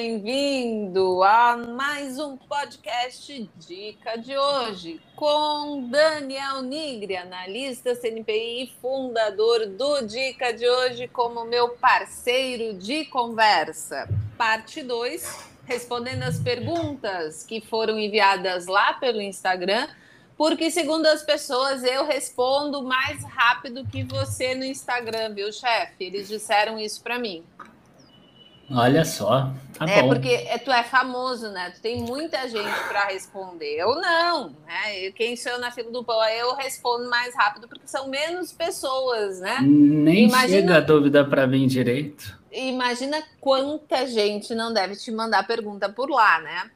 bem-vindo a mais um podcast Dica de hoje com Daniel Nigri, analista CNPI e fundador do Dica de hoje como meu parceiro de conversa. Parte 2, respondendo as perguntas que foram enviadas lá pelo Instagram, porque segundo as pessoas eu respondo mais rápido que você no Instagram, viu, chefe? Eles disseram isso para mim. Olha só, tá é, bom. porque é, tu é famoso, né? Tu tem muita gente para responder. Eu não, né? quem sou eu na fila do pão, eu respondo mais rápido porque são menos pessoas, né? Nem Imagina... chega a dúvida para mim direito. Imagina quanta gente não deve te mandar pergunta por lá, né?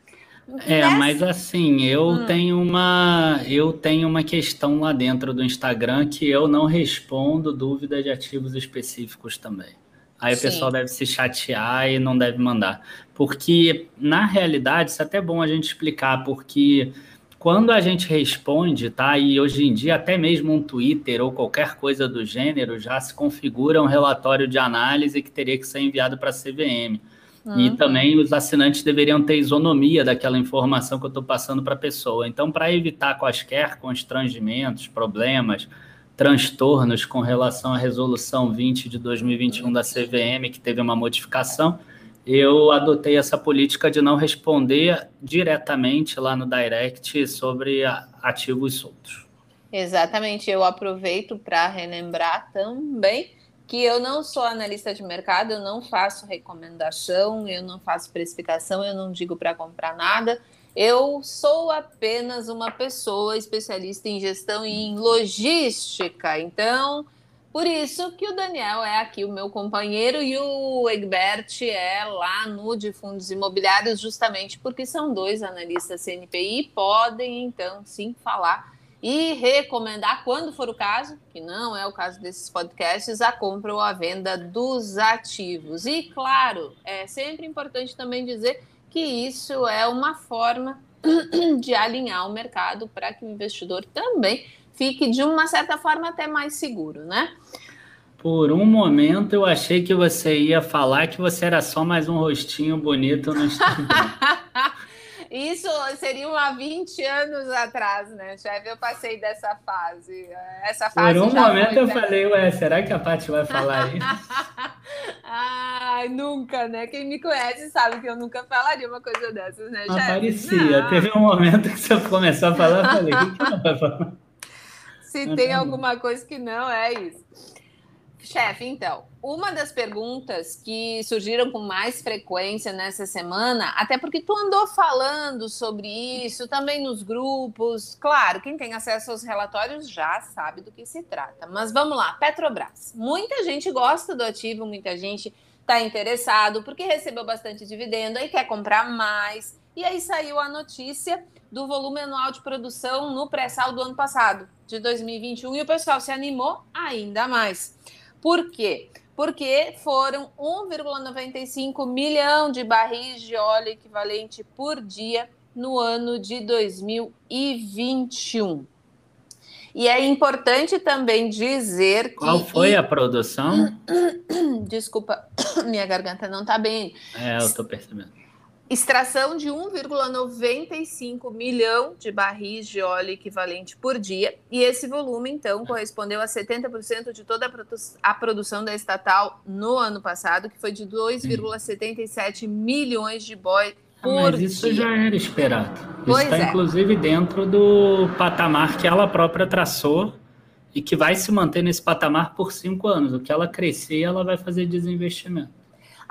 É, Nessa... mas assim, eu hum. tenho uma eu tenho uma questão lá dentro do Instagram que eu não respondo dúvidas de ativos específicos também. Aí Sim. o pessoal deve se chatear e não deve mandar. Porque, na realidade, isso é até bom a gente explicar, porque quando a gente responde, tá? E hoje em dia, até mesmo um Twitter ou qualquer coisa do gênero já se configura um relatório de análise que teria que ser enviado para a CVM. Uhum. E também os assinantes deveriam ter isonomia daquela informação que eu estou passando para a pessoa. Então, para evitar quaisquer constrangimentos, problemas, transtornos com relação à resolução 20 de 2021 da CVM, que teve uma modificação, eu adotei essa política de não responder diretamente lá no direct sobre ativos soltos. Exatamente, eu aproveito para relembrar também que eu não sou analista de mercado, eu não faço recomendação, eu não faço precificação, eu não digo para comprar nada. Eu sou apenas uma pessoa especialista em gestão e em logística. Então, por isso que o Daniel é aqui o meu companheiro e o Egbert é lá no de fundos imobiliários, justamente porque são dois analistas CNPI e podem então sim falar e recomendar, quando for o caso, que não é o caso desses podcasts, a compra ou a venda dos ativos. E claro, é sempre importante também dizer que isso é uma forma de alinhar o mercado para que o investidor também fique de uma certa forma até mais seguro, né? Por um momento eu achei que você ia falar que você era só mais um rostinho bonito no Instagram. Isso seria há 20 anos atrás, né, chefe? Eu passei dessa fase. Essa fase Por um momento eu falei, ué, será que a Paty vai falar isso? Ai, nunca, né? Quem me conhece sabe que eu nunca falaria uma coisa dessas, né, chefe? Aparecia. Não. Teve um momento que você começou a falar, eu falei, o que, que ela vai falar? Se tem alguma coisa que não, é isso. Chefe, então, uma das perguntas que surgiram com mais frequência nessa semana, até porque tu andou falando sobre isso também nos grupos. Claro, quem tem acesso aos relatórios já sabe do que se trata. Mas vamos lá, Petrobras. Muita gente gosta do ativo, muita gente está interessado porque recebeu bastante dividendo e quer comprar mais. E aí saiu a notícia do volume anual de produção no pré-sal do ano passado, de 2021, e o pessoal se animou ainda mais. Por quê? Porque foram 1,95 milhão de barris de óleo equivalente por dia no ano de 2021. E é importante também dizer que. Qual foi a produção? Desculpa, minha garganta não está bem. É, eu estou percebendo extração de 1,95 milhão de barris de óleo equivalente por dia, e esse volume, então, correspondeu a 70% de toda a produção da estatal no ano passado, que foi de 2,77 milhões de boi por Mas isso dia. já era esperado. Isso está, é. inclusive, dentro do patamar que ela própria traçou e que vai se manter nesse patamar por cinco anos. O que ela crescer, ela vai fazer desinvestimento.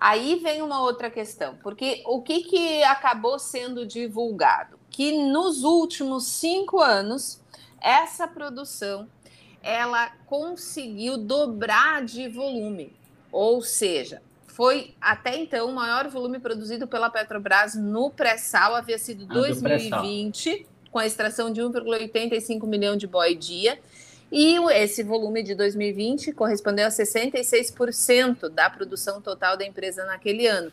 Aí vem uma outra questão, porque o que, que acabou sendo divulgado? Que nos últimos cinco anos, essa produção ela conseguiu dobrar de volume, ou seja, foi até então o maior volume produzido pela Petrobras no pré-sal, havia sido ah, 2020, com a extração de 1,85 milhão de boi dia, e esse volume de 2020 correspondeu a 66% da produção total da empresa naquele ano.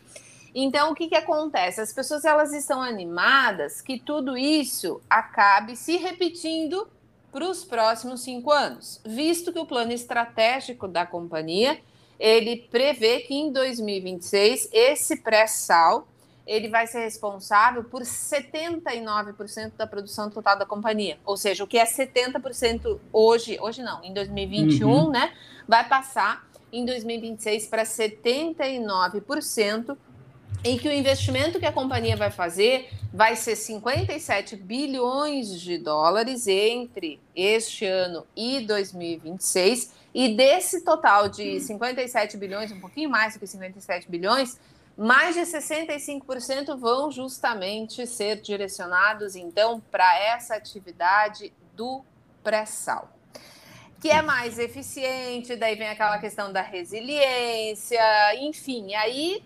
Então, o que, que acontece? As pessoas elas estão animadas que tudo isso acabe se repetindo para os próximos cinco anos, visto que o plano estratégico da companhia ele prevê que em 2026 esse pré-sal ele vai ser responsável por 79% da produção total da companhia. Ou seja, o que é 70% hoje, hoje não, em 2021, uhum. né, vai passar em 2026 para 79% e que o investimento que a companhia vai fazer vai ser 57 bilhões de dólares entre este ano e 2026. E desse total de 57 bilhões, um pouquinho mais do que 57 bilhões, mais de 65% vão justamente ser direcionados então para essa atividade do pré-sal. Que é mais eficiente, daí vem aquela questão da resiliência, enfim, aí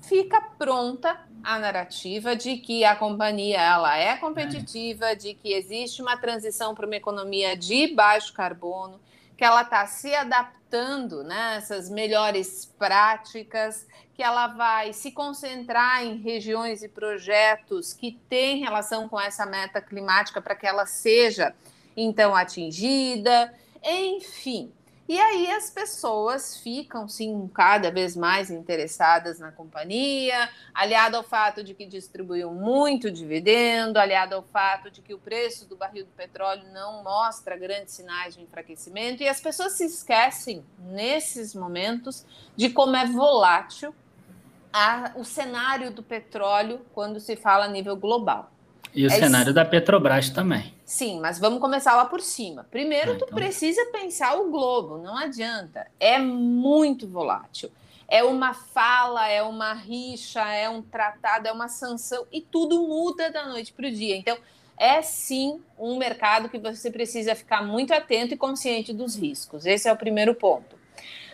fica pronta a narrativa de que a companhia ela é competitiva, de que existe uma transição para uma economia de baixo carbono, que ela está se adaptando nessas né, melhores práticas, que ela vai se concentrar em regiões e projetos que têm relação com essa meta climática para que ela seja então atingida, enfim. E aí as pessoas ficam, sim, cada vez mais interessadas na companhia, aliado ao fato de que distribuiu muito dividendo, aliado ao fato de que o preço do barril do petróleo não mostra grandes sinais de enfraquecimento, e as pessoas se esquecem, nesses momentos, de como é volátil a, o cenário do petróleo quando se fala a nível global. E o é cenário da Petrobras também. Sim, mas vamos começar lá por cima. Primeiro, ah, então... tu precisa pensar o globo, não adianta. É muito volátil. É uma fala, é uma rixa, é um tratado, é uma sanção e tudo muda da noite para o dia. Então, é sim um mercado que você precisa ficar muito atento e consciente dos riscos. Esse é o primeiro ponto.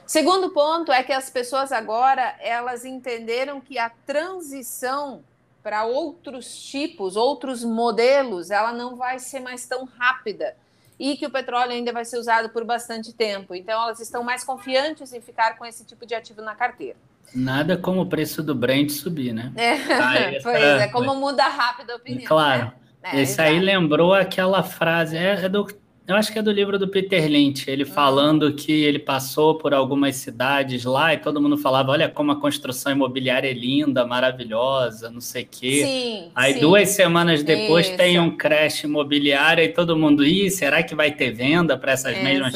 Segundo ponto é que as pessoas agora elas entenderam que a transição para outros tipos, outros modelos, ela não vai ser mais tão rápida e que o petróleo ainda vai ser usado por bastante tempo. Então, elas estão mais confiantes em ficar com esse tipo de ativo na carteira. Nada como o preço do Brent subir, né? É, ah, essa... pois é, como muda rápido a opinião. Claro. Né? É, Esse aí lembrou aquela frase, é, é do eu acho que é do livro do Peter Lynch, ele uhum. falando que ele passou por algumas cidades lá e todo mundo falava: olha como a construção imobiliária é linda, maravilhosa, não sei o quê. Sim, Aí sim. duas semanas depois Isso. tem um crash imobiliário e todo mundo, ih, será que vai ter venda para essas Exato. mesmas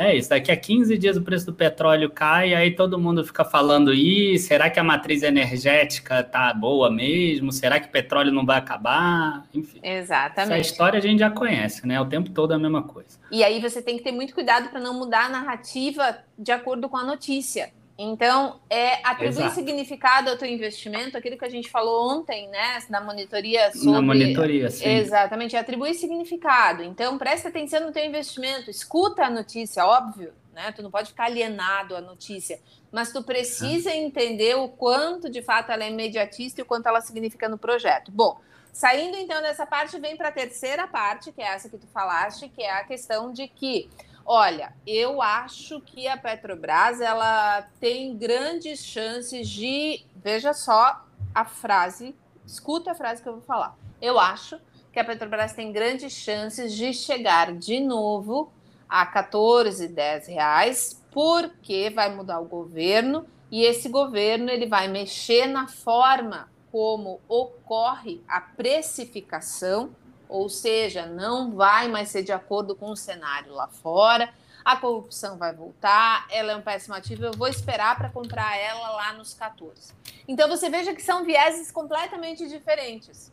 é isso, daqui a 15 dias o preço do petróleo cai, aí todo mundo fica falando, e será que a matriz energética tá boa mesmo? Será que o petróleo não vai acabar? Enfim. Exatamente. Essa história a gente já conhece, né? O tempo todo é a mesma coisa. E aí você tem que ter muito cuidado para não mudar a narrativa de acordo com a notícia. Então, é atribuir Exato. significado ao teu investimento, aquilo que a gente falou ontem, né, da monitoria sobre... Na monitoria, sim. Exatamente, é atribuir significado. Então, presta atenção no teu investimento, escuta a notícia, óbvio, né, tu não pode ficar alienado à notícia, mas tu precisa ah. entender o quanto, de fato, ela é imediatista e o quanto ela significa no projeto. Bom, saindo então dessa parte, vem para a terceira parte, que é essa que tu falaste, que é a questão de que Olha, eu acho que a Petrobras ela tem grandes chances de, veja só a frase, escuta a frase que eu vou falar. Eu acho que a Petrobras tem grandes chances de chegar de novo a 14, 10 reais, porque vai mudar o governo e esse governo ele vai mexer na forma como ocorre a precificação ou seja, não vai mais ser de acordo com o cenário lá fora. A corrupção vai voltar, ela é um péssimo ativo, eu vou esperar para comprar ela lá nos 14. Então você veja que são vieses completamente diferentes.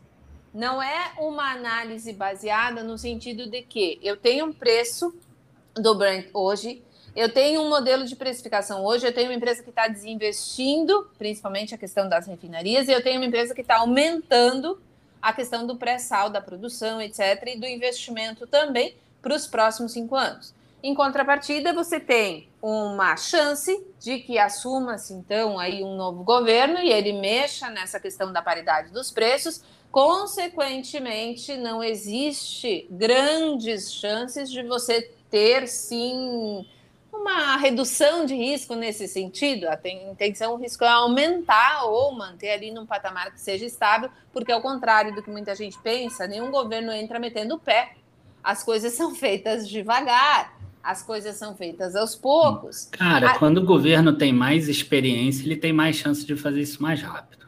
Não é uma análise baseada no sentido de que eu tenho um preço do Brent hoje, eu tenho um modelo de precificação hoje, eu tenho uma empresa que está desinvestindo, principalmente a questão das refinarias, e eu tenho uma empresa que está aumentando a questão do pré-sal, da produção, etc., e do investimento também para os próximos cinco anos. Em contrapartida, você tem uma chance de que assuma-se, então, aí um novo governo e ele mexa nessa questão da paridade dos preços. Consequentemente, não existe grandes chances de você ter, sim, uma redução de risco nesse sentido. A intenção, o risco é aumentar ou manter ali num patamar que seja estável, porque ao contrário do que muita gente pensa, nenhum governo entra metendo o pé. As coisas são feitas devagar, as coisas são feitas aos poucos. Cara, a... quando o governo tem mais experiência, ele tem mais chance de fazer isso mais rápido.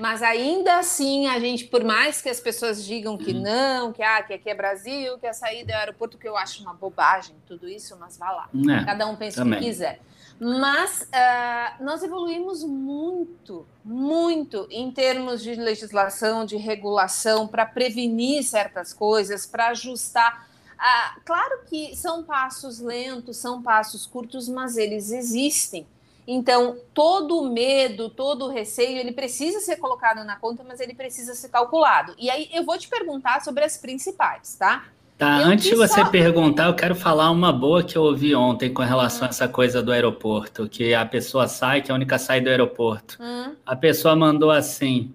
Mas ainda assim, a gente, por mais que as pessoas digam que uhum. não, que, ah, que aqui é Brasil, que a saída é aeroporto, que eu acho uma bobagem tudo isso, mas vá lá. É, Cada um pensa também. o que quiser. Mas uh, nós evoluímos muito, muito em termos de legislação, de regulação, para prevenir certas coisas, para ajustar. Uh, claro que são passos lentos, são passos curtos, mas eles existem. Então, todo o medo, todo o receio, ele precisa ser colocado na conta, mas ele precisa ser calculado. E aí eu vou te perguntar sobre as principais, tá? Tá, eu antes de você só... perguntar, eu quero falar uma boa que eu ouvi ontem com relação hum. a essa coisa do aeroporto, que a pessoa sai, que é a única saída do aeroporto. Hum. A pessoa mandou assim: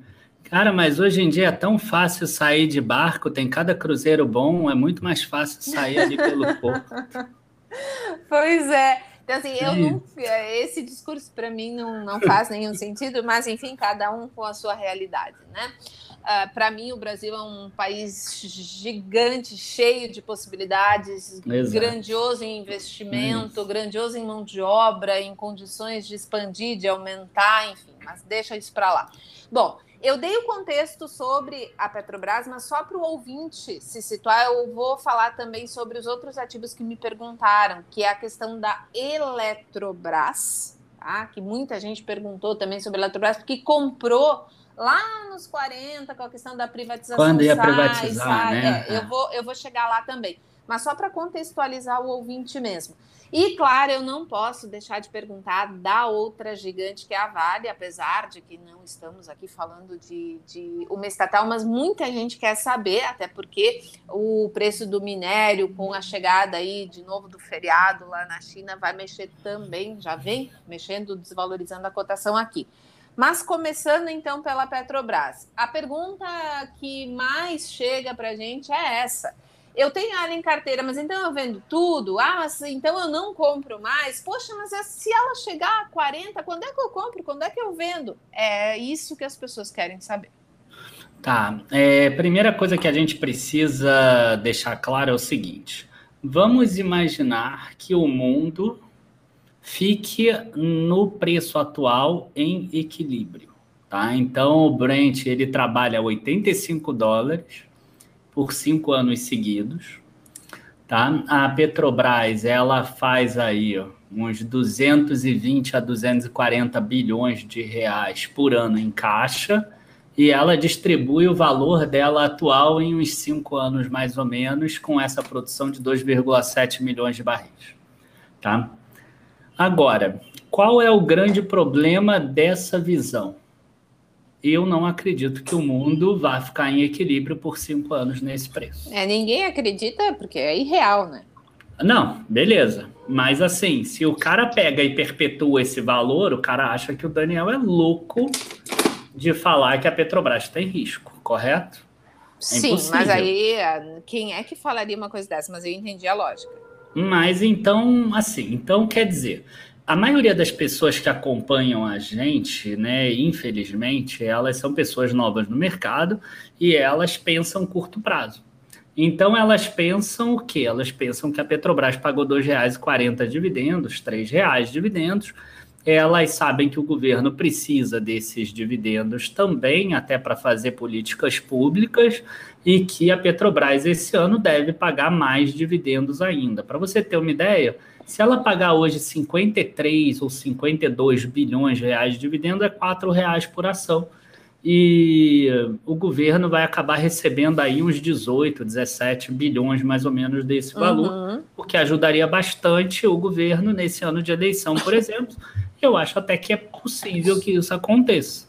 Cara, mas hoje em dia é tão fácil sair de barco, tem cada cruzeiro bom, é muito mais fácil sair ali pelo porto. Pois é. Então, assim, eu não, esse discurso para mim não, não faz nenhum sentido, mas enfim, cada um com a sua realidade, né? Uh, ah, para mim, o Brasil é um país gigante, cheio de possibilidades, Exato. grandioso em investimento, isso. grandioso em mão de obra, em condições de expandir, de aumentar, enfim, mas deixa isso para lá. Bom, eu dei o contexto sobre a Petrobras, mas só para o ouvinte se situar, eu vou falar também sobre os outros ativos que me perguntaram, que é a questão da Eletrobras, tá? que muita gente perguntou também sobre a Eletrobras, porque comprou lá nos 40 com a questão da privatização. Quando ia sai, privatizar, sai, né? É, eu, vou, eu vou chegar lá também. Mas só para contextualizar o ouvinte mesmo. E, claro, eu não posso deixar de perguntar da outra gigante que é a Vale, apesar de que não estamos aqui falando de, de uma estatal, mas muita gente quer saber, até porque o preço do minério, com a chegada aí de novo do feriado lá na China, vai mexer também, já vem mexendo, desvalorizando a cotação aqui. Mas começando então pela Petrobras, a pergunta que mais chega para a gente é essa eu tenho ela em carteira, mas então eu vendo tudo? Ah, mas então eu não compro mais? Poxa, mas é, se ela chegar a 40, quando é que eu compro? Quando é que eu vendo? É isso que as pessoas querem saber. Tá. É, primeira coisa que a gente precisa deixar claro é o seguinte: vamos imaginar que o mundo fique no preço atual em equilíbrio. Tá? Então o Brent ele trabalha 85 dólares por cinco anos seguidos. Tá? A Petrobras ela faz aí uns 220 a 240 bilhões de reais por ano em caixa e ela distribui o valor dela atual em uns cinco anos mais ou menos com essa produção de 2,7 milhões de barris. Tá? Agora, qual é o grande problema dessa visão? Eu não acredito que o mundo vá ficar em equilíbrio por cinco anos nesse preço. É, ninguém acredita porque é irreal, né? Não, beleza. Mas assim, se o cara pega e perpetua esse valor, o cara acha que o Daniel é louco de falar que a Petrobras tem risco, correto? É Sim, mas aí quem é que falaria uma coisa dessa? Mas eu entendi a lógica. Mas então, assim, então quer dizer, a maioria das pessoas que acompanham a gente, né, infelizmente, elas são pessoas novas no mercado e elas pensam curto prazo. Então elas pensam o quê? Elas pensam que a Petrobras pagou R$ 2,40 dividendos, R$ reais dividendos. Elas sabem que o governo precisa desses dividendos também, até para fazer políticas públicas, e que a Petrobras esse ano deve pagar mais dividendos ainda. Para você ter uma ideia, se ela pagar hoje 53 ou 52 bilhões de reais de dividendo, é R$ reais por ação. E o governo vai acabar recebendo aí uns 18, 17 bilhões mais ou menos desse valor, uhum. o que ajudaria bastante o governo nesse ano de eleição, por exemplo. Eu acho até que é possível que isso aconteça.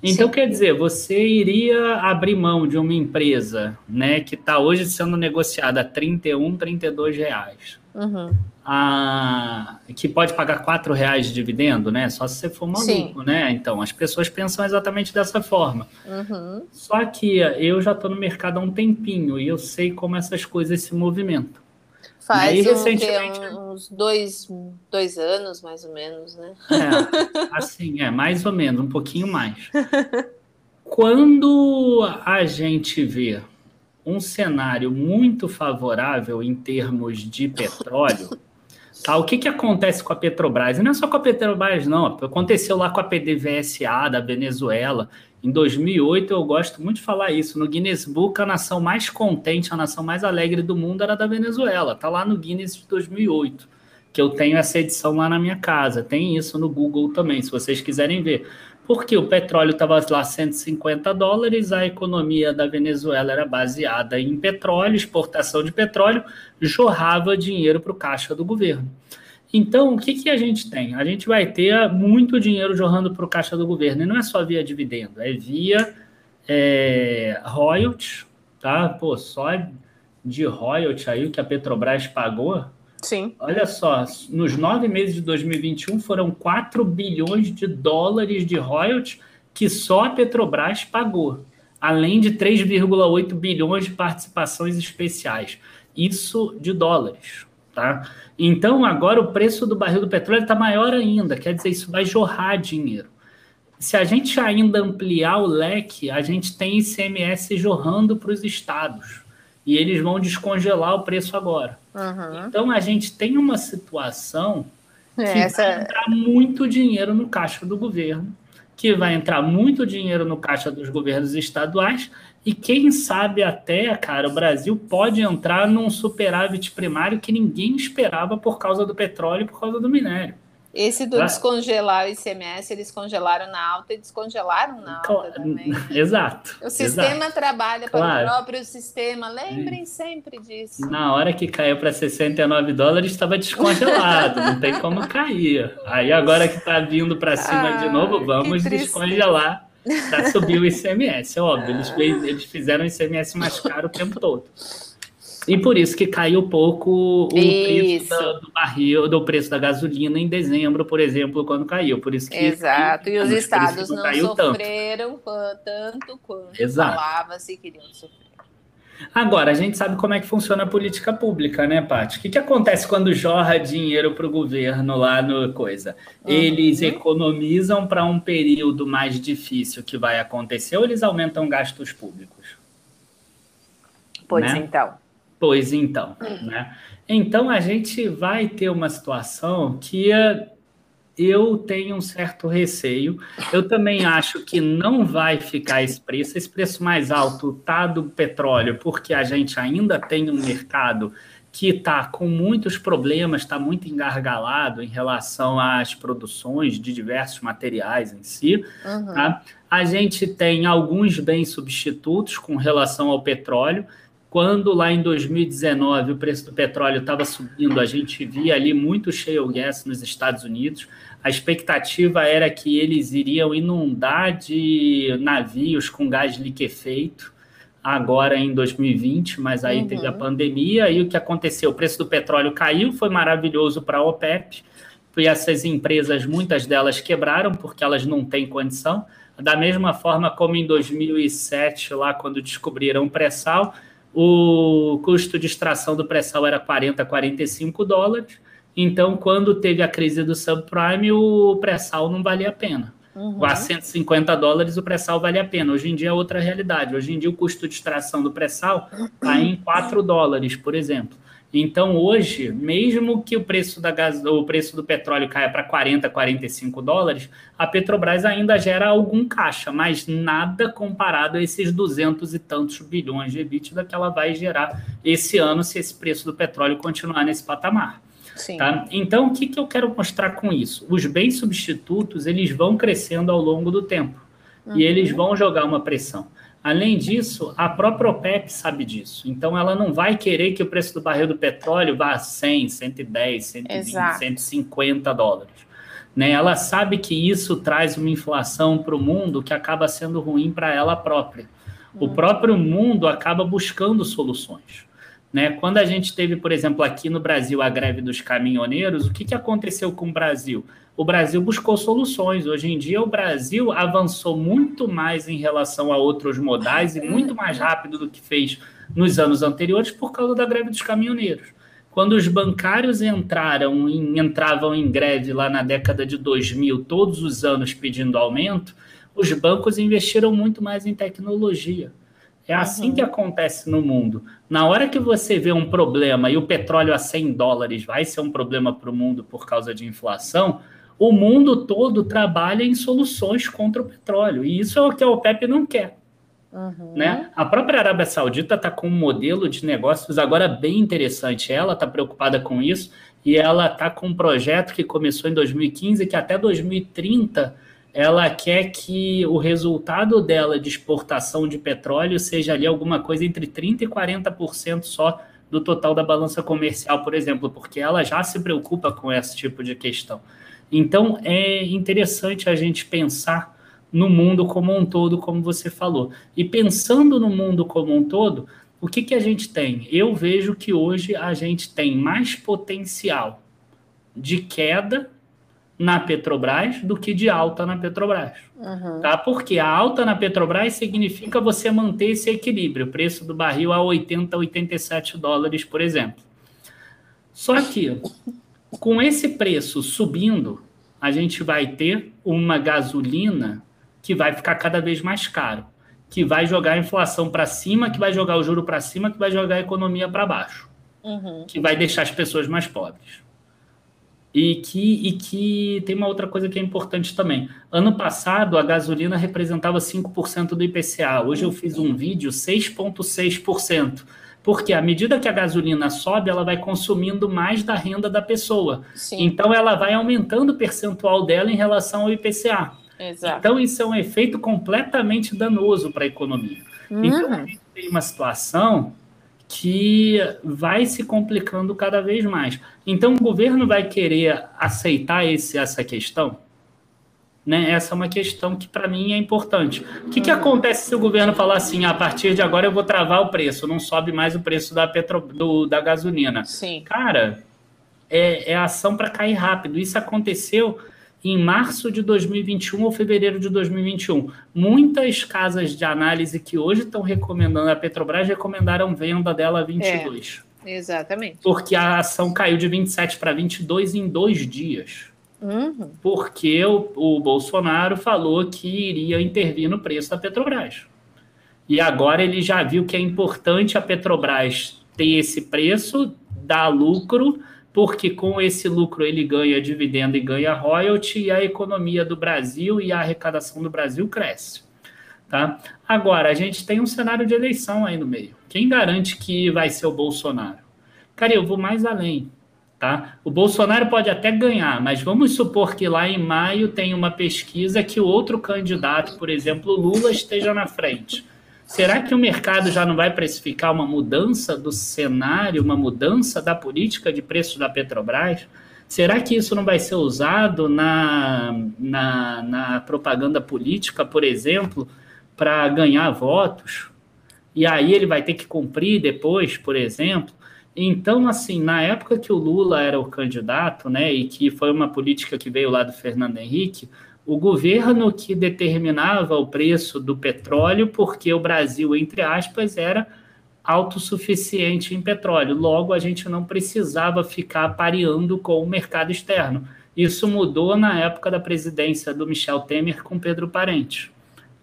Então, Sim. quer dizer, você iria abrir mão de uma empresa né, que está hoje sendo negociada a 31, 32 reais. Uhum a, que pode pagar quatro reais de dividendo, né? Só se você for maluco, Sim. né? Então, as pessoas pensam exatamente dessa forma. Uhum. Só que eu já estou no mercado há um tempinho e eu sei como essas coisas se movimentam. Faz aí, um, recentemente, uns dois, dois anos, mais ou menos, né? É, assim, é, mais ou menos, um pouquinho mais. Quando a gente vê um cenário muito favorável em termos de petróleo, Tá, o que, que acontece com a Petrobras? E não é só com a Petrobras, não. Aconteceu lá com a PDVSA da Venezuela, Em 2008, eu gosto muito de falar isso. No Guinness Book, a nação mais contente, a nação mais alegre do mundo era da Venezuela. Tá lá no Guinness de 2008, que eu tenho essa edição lá na minha casa. Tem isso no Google também, se vocês quiserem ver. Porque o petróleo estava lá 150 dólares, a economia da Venezuela era baseada em petróleo, exportação de petróleo, jorrava dinheiro para o caixa do governo. Então, o que, que a gente tem? A gente vai ter muito dinheiro jorrando para o caixa do governo, e não é só via dividendo, é via é, royalties, tá? Pô, só de royalties aí o que a Petrobras pagou, Sim. Olha só, nos nove meses de 2021 foram 4 bilhões de dólares de royalties que só a Petrobras pagou, além de 3,8 bilhões de participações especiais. Isso de dólares. Tá? Então, agora o preço do barril do petróleo está maior ainda, quer dizer, isso vai jorrar dinheiro. Se a gente ainda ampliar o leque, a gente tem ICMS jorrando para os estados e eles vão descongelar o preço agora. Uhum. Então a gente tem uma situação que Essa... vai entrar muito dinheiro no caixa do governo, que vai entrar muito dinheiro no caixa dos governos estaduais, e quem sabe até, cara, o Brasil pode entrar num superávit primário que ninguém esperava por causa do petróleo e por causa do minério. Esse do descongelar o ICMS, eles congelaram na alta e descongelaram na alta também. Exato. O sistema exato. trabalha para claro. o próprio sistema, lembrem sempre disso. Na hora que caiu para 69 dólares, estava descongelado, não tem como cair. Aí agora que está vindo para cima ah, de novo, vamos descongelar para subir o ICMS. É óbvio, eles, eles fizeram o ICMS mais caro o tempo todo. E por isso que caiu pouco o isso. preço do barril, do preço da gasolina em dezembro, por exemplo, quando caiu. Por isso que Exato. E os estados não, não sofreram tanto, tanto quanto falava-se que iriam sofrer. Agora, a gente sabe como é que funciona a política pública, né, Paty? O que, que acontece quando jorra dinheiro para o governo lá no coisa? Uhum. Eles economizam para um período mais difícil que vai acontecer ou eles aumentam gastos públicos? Pois né? então. Pois então, né? Então a gente vai ter uma situação que eu tenho um certo receio. Eu também acho que não vai ficar esse preço. Esse preço mais alto tá do petróleo, porque a gente ainda tem um mercado que está com muitos problemas, está muito engargalado em relação às produções de diversos materiais em si. Uhum. Tá? A gente tem alguns bens substitutos com relação ao petróleo. Quando lá em 2019 o preço do petróleo estava subindo, a gente via ali muito shale gas nos Estados Unidos. A expectativa era que eles iriam inundar de navios com gás liquefeito agora em 2020, mas aí uhum. teve a uhum. pandemia e o que aconteceu? O preço do petróleo caiu, foi maravilhoso para a OPEP, e essas empresas, muitas delas quebraram porque elas não têm condição. Da mesma forma como em 2007, lá quando descobriram o pré-sal, o custo de extração do pré-sal era 40, 45 dólares. Então, quando teve a crise do subprime, o pré-sal não valia a pena. Uhum. A 150 dólares o pré-sal vale a pena. Hoje em dia é outra realidade. Hoje em dia o custo de extração do pré-sal está em 4 dólares, por exemplo. Então, hoje, mesmo que o preço, da gás, o preço do petróleo caia para 40, 45 dólares, a Petrobras ainda gera algum caixa, mas nada comparado a esses 200 e tantos bilhões de EBITDA que ela vai gerar esse ano se esse preço do petróleo continuar nesse patamar. Tá? Então, o que, que eu quero mostrar com isso? Os bens substitutos eles vão crescendo ao longo do tempo uhum. e eles vão jogar uma pressão. Além disso, a própria OPEP sabe disso. Então, ela não vai querer que o preço do barril do petróleo vá a 100, 110, 120, Exato. 150 dólares. Né? Ela sabe que isso traz uma inflação para o mundo que acaba sendo ruim para ela própria. O uhum. próprio mundo acaba buscando soluções. Né? Quando a gente teve, por exemplo, aqui no Brasil a greve dos caminhoneiros, o que, que aconteceu com o Brasil? O Brasil buscou soluções. Hoje em dia, o Brasil avançou muito mais em relação a outros modais e muito mais rápido do que fez nos anos anteriores por causa da greve dos caminhoneiros. Quando os bancários entraram em, entravam em greve lá na década de 2000, todos os anos pedindo aumento, os bancos investiram muito mais em tecnologia. É assim uhum. que acontece no mundo. Na hora que você vê um problema e o petróleo a 100 dólares vai ser um problema para o mundo por causa de inflação, o mundo todo trabalha em soluções contra o petróleo. E isso é o que a OPEP não quer. Uhum. Né? A própria Arábia Saudita está com um modelo de negócios agora bem interessante. Ela está preocupada com isso e ela está com um projeto que começou em 2015 que até 2030 ela quer que o resultado dela de exportação de petróleo seja ali alguma coisa entre 30% e 40% só do total da balança comercial, por exemplo, porque ela já se preocupa com esse tipo de questão. Então, é interessante a gente pensar no mundo como um todo, como você falou. E pensando no mundo como um todo, o que, que a gente tem? Eu vejo que hoje a gente tem mais potencial de queda na Petrobras do que de alta na Petrobras. Uhum. Tá? Porque a alta na Petrobras significa você manter esse equilíbrio, o preço do barril a 80, 87 dólares, por exemplo. Só que, com esse preço subindo, a gente vai ter uma gasolina que vai ficar cada vez mais caro, que vai jogar a inflação para cima, que vai jogar o juro para cima, que vai jogar a economia para baixo, uhum. que vai deixar as pessoas mais pobres. E que, e que tem uma outra coisa que é importante também. Ano passado, a gasolina representava 5% do IPCA. Hoje eu fiz um vídeo 6,6%. Porque à medida que a gasolina sobe, ela vai consumindo mais da renda da pessoa. Sim. Então, ela vai aumentando o percentual dela em relação ao IPCA. Exato. Então, isso é um efeito completamente danoso para a economia. Uhum. Então, a gente tem uma situação que vai se complicando cada vez mais. Então, o governo vai querer aceitar esse, essa questão? Né? Essa é uma questão que, para mim, é importante. O que, que acontece se o governo falar assim, a partir de agora eu vou travar o preço, não sobe mais o preço da, petro, do, da gasolina? Sim. Cara, é, é ação para cair rápido. Isso aconteceu em março de 2021 ou fevereiro de 2021. Muitas casas de análise que hoje estão recomendando a Petrobras recomendaram venda dela a 22. É, exatamente. Porque a ação caiu de 27 para 22 em dois dias. Uhum. Porque o, o Bolsonaro falou que iria intervir no preço da Petrobras. E agora ele já viu que é importante a Petrobras ter esse preço, dar lucro porque com esse lucro ele ganha dividendo e ganha royalty, e a economia do Brasil e a arrecadação do Brasil cresce. Tá? Agora, a gente tem um cenário de eleição aí no meio. Quem garante que vai ser o Bolsonaro? Cara, eu vou mais além. Tá? O Bolsonaro pode até ganhar, mas vamos supor que lá em maio tem uma pesquisa que o outro candidato, por exemplo, Lula, esteja na frente. Será que o mercado já não vai precificar uma mudança do cenário, uma mudança da política de preço da Petrobras? Será que isso não vai ser usado na, na, na propaganda política, por exemplo, para ganhar votos? E aí ele vai ter que cumprir depois, por exemplo? Então, assim, na época que o Lula era o candidato, né, e que foi uma política que veio lá do Fernando Henrique, o governo que determinava o preço do petróleo, porque o Brasil, entre aspas, era autossuficiente em petróleo. Logo, a gente não precisava ficar pareando com o mercado externo. Isso mudou na época da presidência do Michel Temer com Pedro Parente,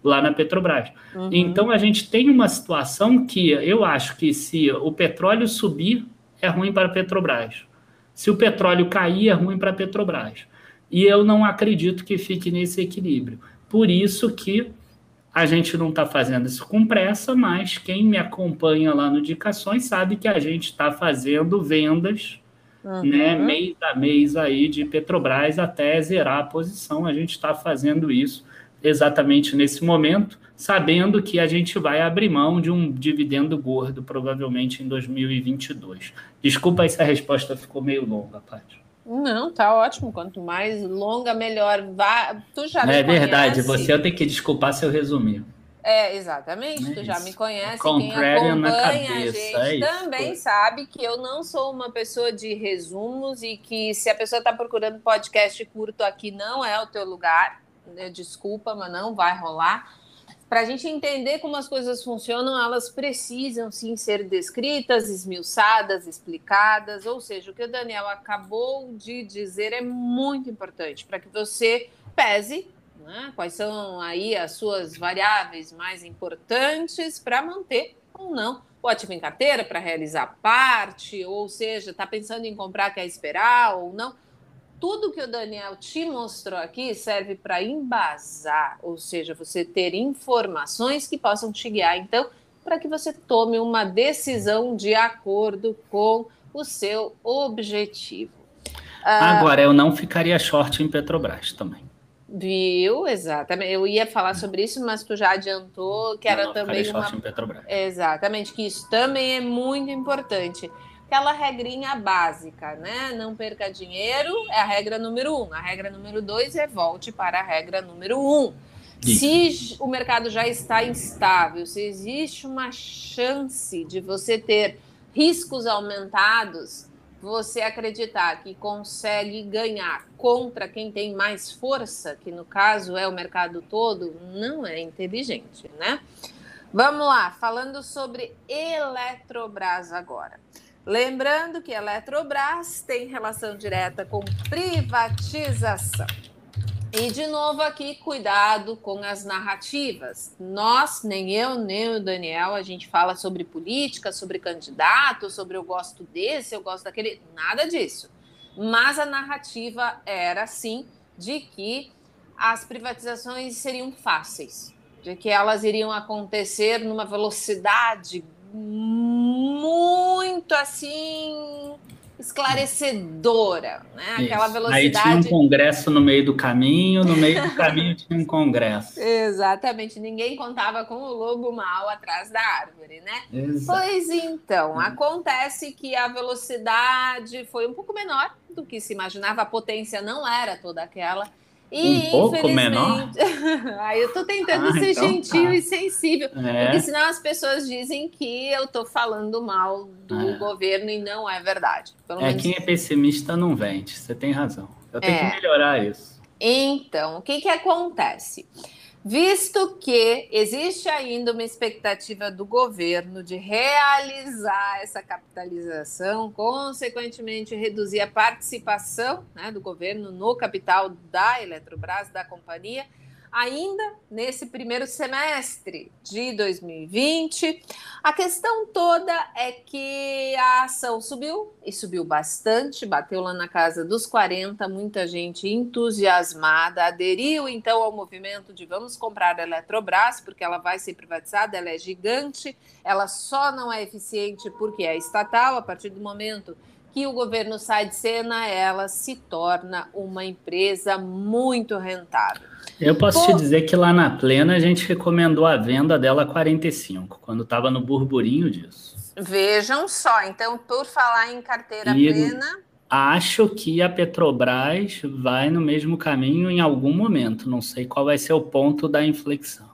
lá na Petrobras. Uhum. Então, a gente tem uma situação que eu acho que se o petróleo subir, é ruim para a Petrobras. Se o petróleo cair, é ruim para a Petrobras. E eu não acredito que fique nesse equilíbrio. Por isso que a gente não está fazendo isso com pressa, mas quem me acompanha lá no Indicações sabe que a gente está fazendo vendas uhum. né, mês a mês aí de Petrobras até zerar a posição. A gente está fazendo isso exatamente nesse momento, sabendo que a gente vai abrir mão de um dividendo gordo, provavelmente em 2022. Desculpa se a resposta ficou meio longa, Paty. Não, tá ótimo. Quanto mais longa, melhor. Vá... Tu já É verdade, você tem que desculpar se eu resumir. É, exatamente. É tu já me conhece. Quem acompanha a gente é também sabe que eu não sou uma pessoa de resumos e que se a pessoa está procurando podcast curto aqui não é o teu lugar. Desculpa, mas não vai rolar para a gente entender como as coisas funcionam, elas precisam sim ser descritas, esmiuçadas, explicadas. Ou seja, o que o Daniel acabou de dizer é muito importante para que você pese né, quais são aí as suas variáveis mais importantes para manter ou não o ativo em carteira, para realizar parte, ou seja, está pensando em comprar, quer esperar ou não tudo que o Daniel te mostrou aqui serve para embasar, ou seja, você ter informações que possam te guiar, então, para que você tome uma decisão de acordo com o seu objetivo. Ah, Agora, eu não ficaria short em Petrobras também. Viu, exatamente. Eu ia falar sobre isso, mas tu já adiantou que era não, também uma. Em Petrobras. Exatamente, que isso também é muito importante. Aquela regrinha básica, né? Não perca dinheiro é a regra número um. A regra número dois é volte para a regra número um. Isso. Se o mercado já está instável, se existe uma chance de você ter riscos aumentados, você acreditar que consegue ganhar contra quem tem mais força, que no caso é o mercado todo, não é inteligente, né? Vamos lá, falando sobre Eletrobras agora. Lembrando que Eletrobras tem relação direta com privatização. E de novo aqui, cuidado com as narrativas. Nós, nem eu, nem o Daniel, a gente fala sobre política, sobre candidato, sobre eu gosto desse, eu gosto daquele, nada disso. Mas a narrativa era sim de que as privatizações seriam fáceis, de que elas iriam acontecer numa velocidade muito assim esclarecedora, né? Aquela Isso. velocidade. Aí tinha um congresso no meio do caminho, no meio do caminho tinha um congresso. Exatamente, ninguém contava com o lobo mal atrás da árvore, né? Exato. Pois então, hum. acontece que a velocidade foi um pouco menor do que se imaginava, a potência não era toda aquela. E, um pouco menor? Aí eu tô tentando ah, ser então gentil tá. e sensível. É. Porque senão as pessoas dizem que eu tô falando mal do é. governo e não é verdade. Pelo é, quem é pessimista não vende, você tem razão. Eu tenho é. que melhorar isso. Então, o que que acontece? Visto que existe ainda uma expectativa do governo de realizar essa capitalização, consequentemente reduzir a participação né, do governo no capital da Eletrobras, da companhia, ainda nesse primeiro semestre de 2020. A questão toda é que a ação subiu e subiu bastante, bateu lá na casa dos 40, muita gente entusiasmada, aderiu então ao movimento de vamos comprar a Eletrobras, porque ela vai ser privatizada, ela é gigante, ela só não é eficiente porque é estatal, a partir do momento que o governo sai de cena, ela se torna uma empresa muito rentável. Eu posso Pô. te dizer que lá na plena a gente recomendou a venda dela a 45, quando estava no burburinho disso. Vejam só, então, por falar em carteira e plena. Acho que a Petrobras vai no mesmo caminho em algum momento. Não sei qual vai ser o ponto da inflexão.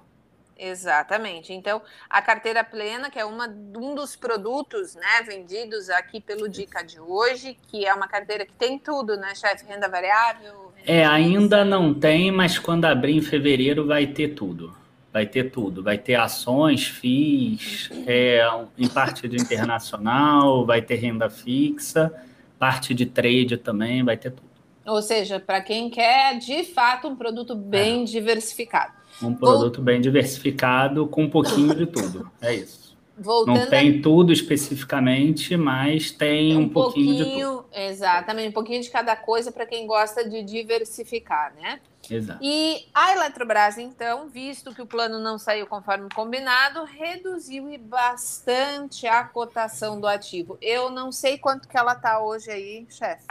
Exatamente. Então, a carteira plena, que é uma, um dos produtos né, vendidos aqui pelo Dica de hoje, que é uma carteira que tem tudo, né, chefe? Renda variável. É, ainda não tem, mas quando abrir em fevereiro vai ter tudo. Vai ter tudo. Vai ter ações, FIIs, é, em parte de internacional, vai ter renda fixa, parte de trade também, vai ter tudo. Ou seja, para quem quer de fato um produto bem é. diversificado. Um produto bem diversificado com um pouquinho de tudo. É isso. Voltando não tem a... tudo especificamente, mas tem um, um pouquinho, pouquinho, de tudo. Exatamente, um pouquinho de cada coisa para quem gosta de diversificar, né? Exato. E a Eletrobras, então, visto que o plano não saiu conforme combinado, reduziu e bastante a cotação do ativo. Eu não sei quanto que ela está hoje aí, chefe.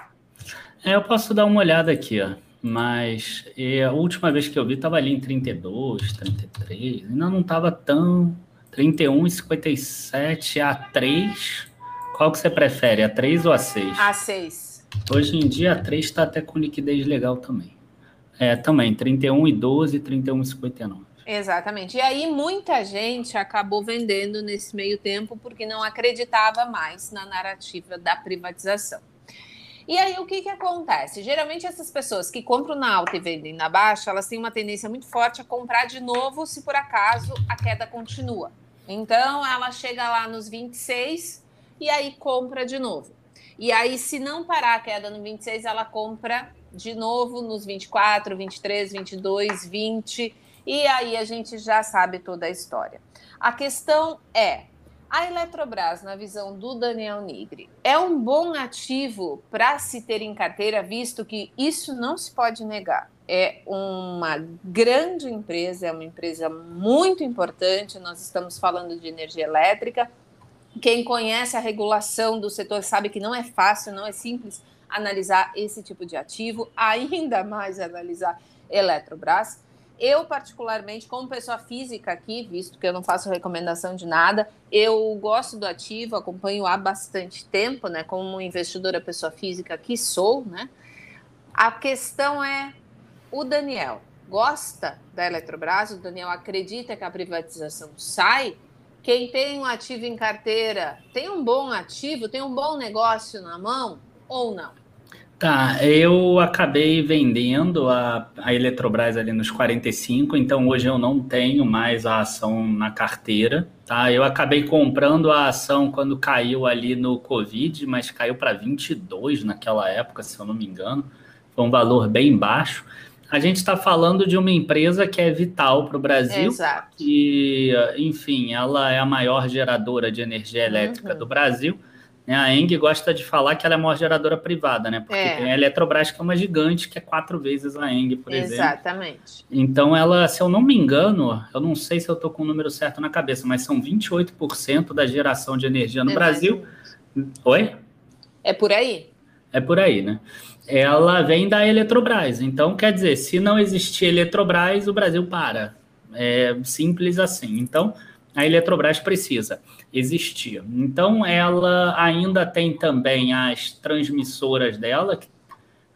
É, eu posso dar uma olhada aqui, ó. Mas a última vez que eu vi estava ali em 32, 33. Ainda não estava tão. 31 e 57 a 3. Qual que você prefere, a 3 ou a 6? A 6. Hoje em dia a 3 está até com liquidez legal também. É, também, 31 e 12, 31 e 59. Exatamente. E aí muita gente acabou vendendo nesse meio tempo porque não acreditava mais na narrativa da privatização. E aí, o que, que acontece? Geralmente, essas pessoas que compram na alta e vendem na baixa, elas têm uma tendência muito forte a comprar de novo se por acaso a queda continua. Então, ela chega lá nos 26 e aí compra de novo. E aí, se não parar a queda no 26, ela compra de novo nos 24, 23, 22, 20. E aí a gente já sabe toda a história. A questão é: A Eletrobras, na visão do Daniel Nigri, é um bom ativo para se ter em carteira, visto que isso não se pode negar. É uma grande empresa, é uma empresa muito importante. Nós estamos falando de energia elétrica. Quem conhece a regulação do setor sabe que não é fácil, não é simples analisar esse tipo de ativo, ainda mais analisar Eletrobras. Eu, particularmente, como pessoa física aqui, visto que eu não faço recomendação de nada, eu gosto do ativo, acompanho há bastante tempo, né? Como investidora pessoa física que sou, né? A questão é o Daniel gosta da Eletrobras, o Daniel acredita que a privatização sai. Quem tem um ativo em carteira tem um bom ativo, tem um bom negócio na mão ou não? Tá, eu acabei vendendo a, a Eletrobras ali nos 45, então hoje eu não tenho mais a ação na carteira, tá? Eu acabei comprando a ação quando caiu ali no Covid, mas caiu para 22 naquela época, se eu não me engano. Foi um valor bem baixo. A gente está falando de uma empresa que é vital para o Brasil. Exato. E, enfim, ela é a maior geradora de energia elétrica uhum. do Brasil. Né? A Eng gosta de falar que ela é a maior geradora privada, né? Porque é. tem a Eletrobras, que é uma gigante, que é quatro vezes a Eng, por Exatamente. exemplo. Exatamente. Então, ela, se eu não me engano, eu não sei se eu estou com o número certo na cabeça, mas são 28% da geração de energia no é Brasil. Oi? É por aí. É por aí, né? Ela vem da Eletrobras. Então, quer dizer, se não existir Eletrobras, o Brasil para. É simples assim. Então, a Eletrobras precisa existir. Então, ela ainda tem também as transmissoras dela,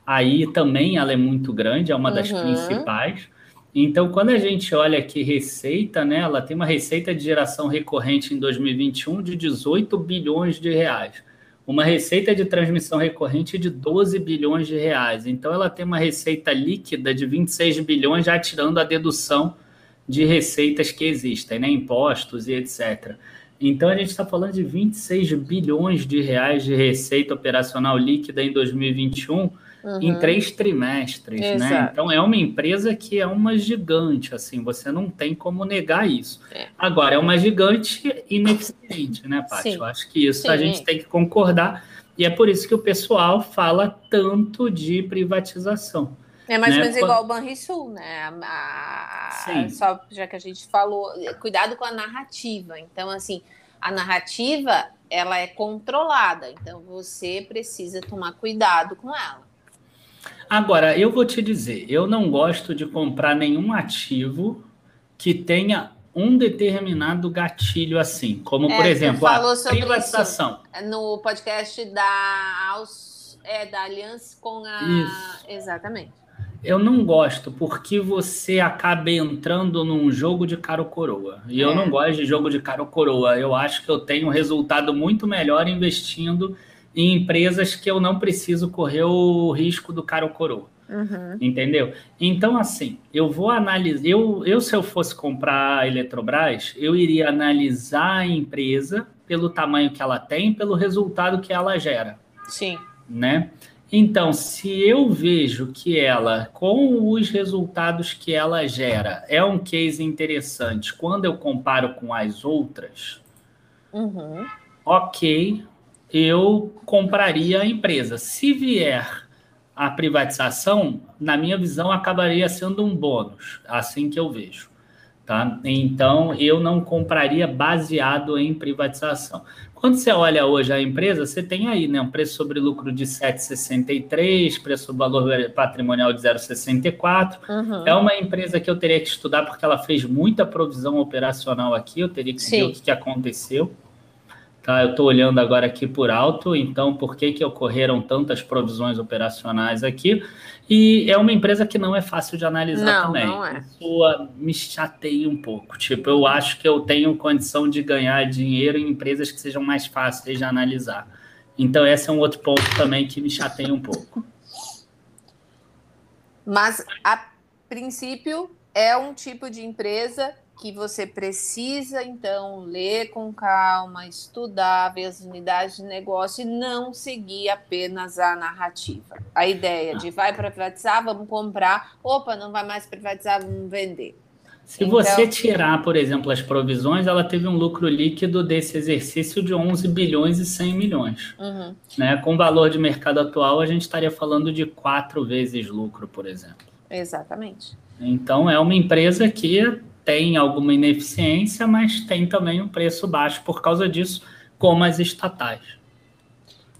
aí também ela é muito grande, é uma das uhum. principais. Então, quando a gente olha aqui receita, né, ela tem uma receita de geração recorrente em 2021 de 18 bilhões de reais. Uma receita de transmissão recorrente de 12 bilhões de reais. Então, ela tem uma receita líquida de 26 bilhões, já tirando a dedução de receitas que existem, né? impostos e etc. Então a gente está falando de 26 bilhões de reais de receita operacional líquida em 2021 uhum. em três trimestres, né? Exato. né? Então é uma empresa que é uma gigante, assim, você não tem como negar isso. É. Agora é uma gigante ineficiente, né, Paty? Eu acho que isso Sim. a gente tem que concordar e é por isso que o pessoal fala tanto de privatização. É mais ou né? menos igual o Banrisul, né? A, a, só já que a gente falou, cuidado com a narrativa. Então, assim, a narrativa ela é controlada, então você precisa tomar cuidado com ela. Agora, eu vou te dizer, eu não gosto de comprar nenhum ativo que tenha um determinado gatilho assim, como é, por exemplo a privatização. no podcast da, é, da Aliança com a. Isso. Exatamente. Eu não gosto, porque você acaba entrando num jogo de caro coroa. E é. eu não gosto de jogo de caro coroa. Eu acho que eu tenho um resultado muito melhor investindo em empresas que eu não preciso correr o risco do caro coroa. Uhum. Entendeu? Então, assim, eu vou analisar. Eu, eu, se eu fosse comprar a Eletrobras, eu iria analisar a empresa pelo tamanho que ela tem, pelo resultado que ela gera. Sim. Né? Então, se eu vejo que ela, com os resultados que ela gera, é um case interessante quando eu comparo com as outras, uhum. ok, eu compraria a empresa. Se vier a privatização, na minha visão, acabaria sendo um bônus, assim que eu vejo. Tá? Então, eu não compraria baseado em privatização. Quando você olha hoje a empresa, você tem aí né, um preço sobre lucro de 7,63, preço sobre valor patrimonial de 0,64. Uhum. É uma empresa que eu teria que estudar porque ela fez muita provisão operacional aqui, eu teria que Sim. ver o que, que aconteceu. Tá, eu estou olhando agora aqui por alto, então por que, que ocorreram tantas provisões operacionais aqui? E é uma empresa que não é fácil de analisar não, também. Não é. Isso me chateia um pouco. Tipo, eu acho que eu tenho condição de ganhar dinheiro em empresas que sejam mais fáceis de analisar. Então, esse é um outro ponto também que me chateia um pouco. Mas, a princípio, é um tipo de empresa que você precisa, então, ler com calma, estudar, ver as unidades de negócio e não seguir apenas a narrativa. A ideia de vai privatizar, vamos comprar, opa, não vai mais privatizar, vamos vender. Se então, você tirar, por exemplo, as provisões, ela teve um lucro líquido desse exercício de 11 bilhões e 100 milhões. Uhum. Né? Com o valor de mercado atual, a gente estaria falando de quatro vezes lucro, por exemplo. Exatamente. Então, é uma empresa que tem alguma ineficiência, mas tem também um preço baixo por causa disso, como as estatais.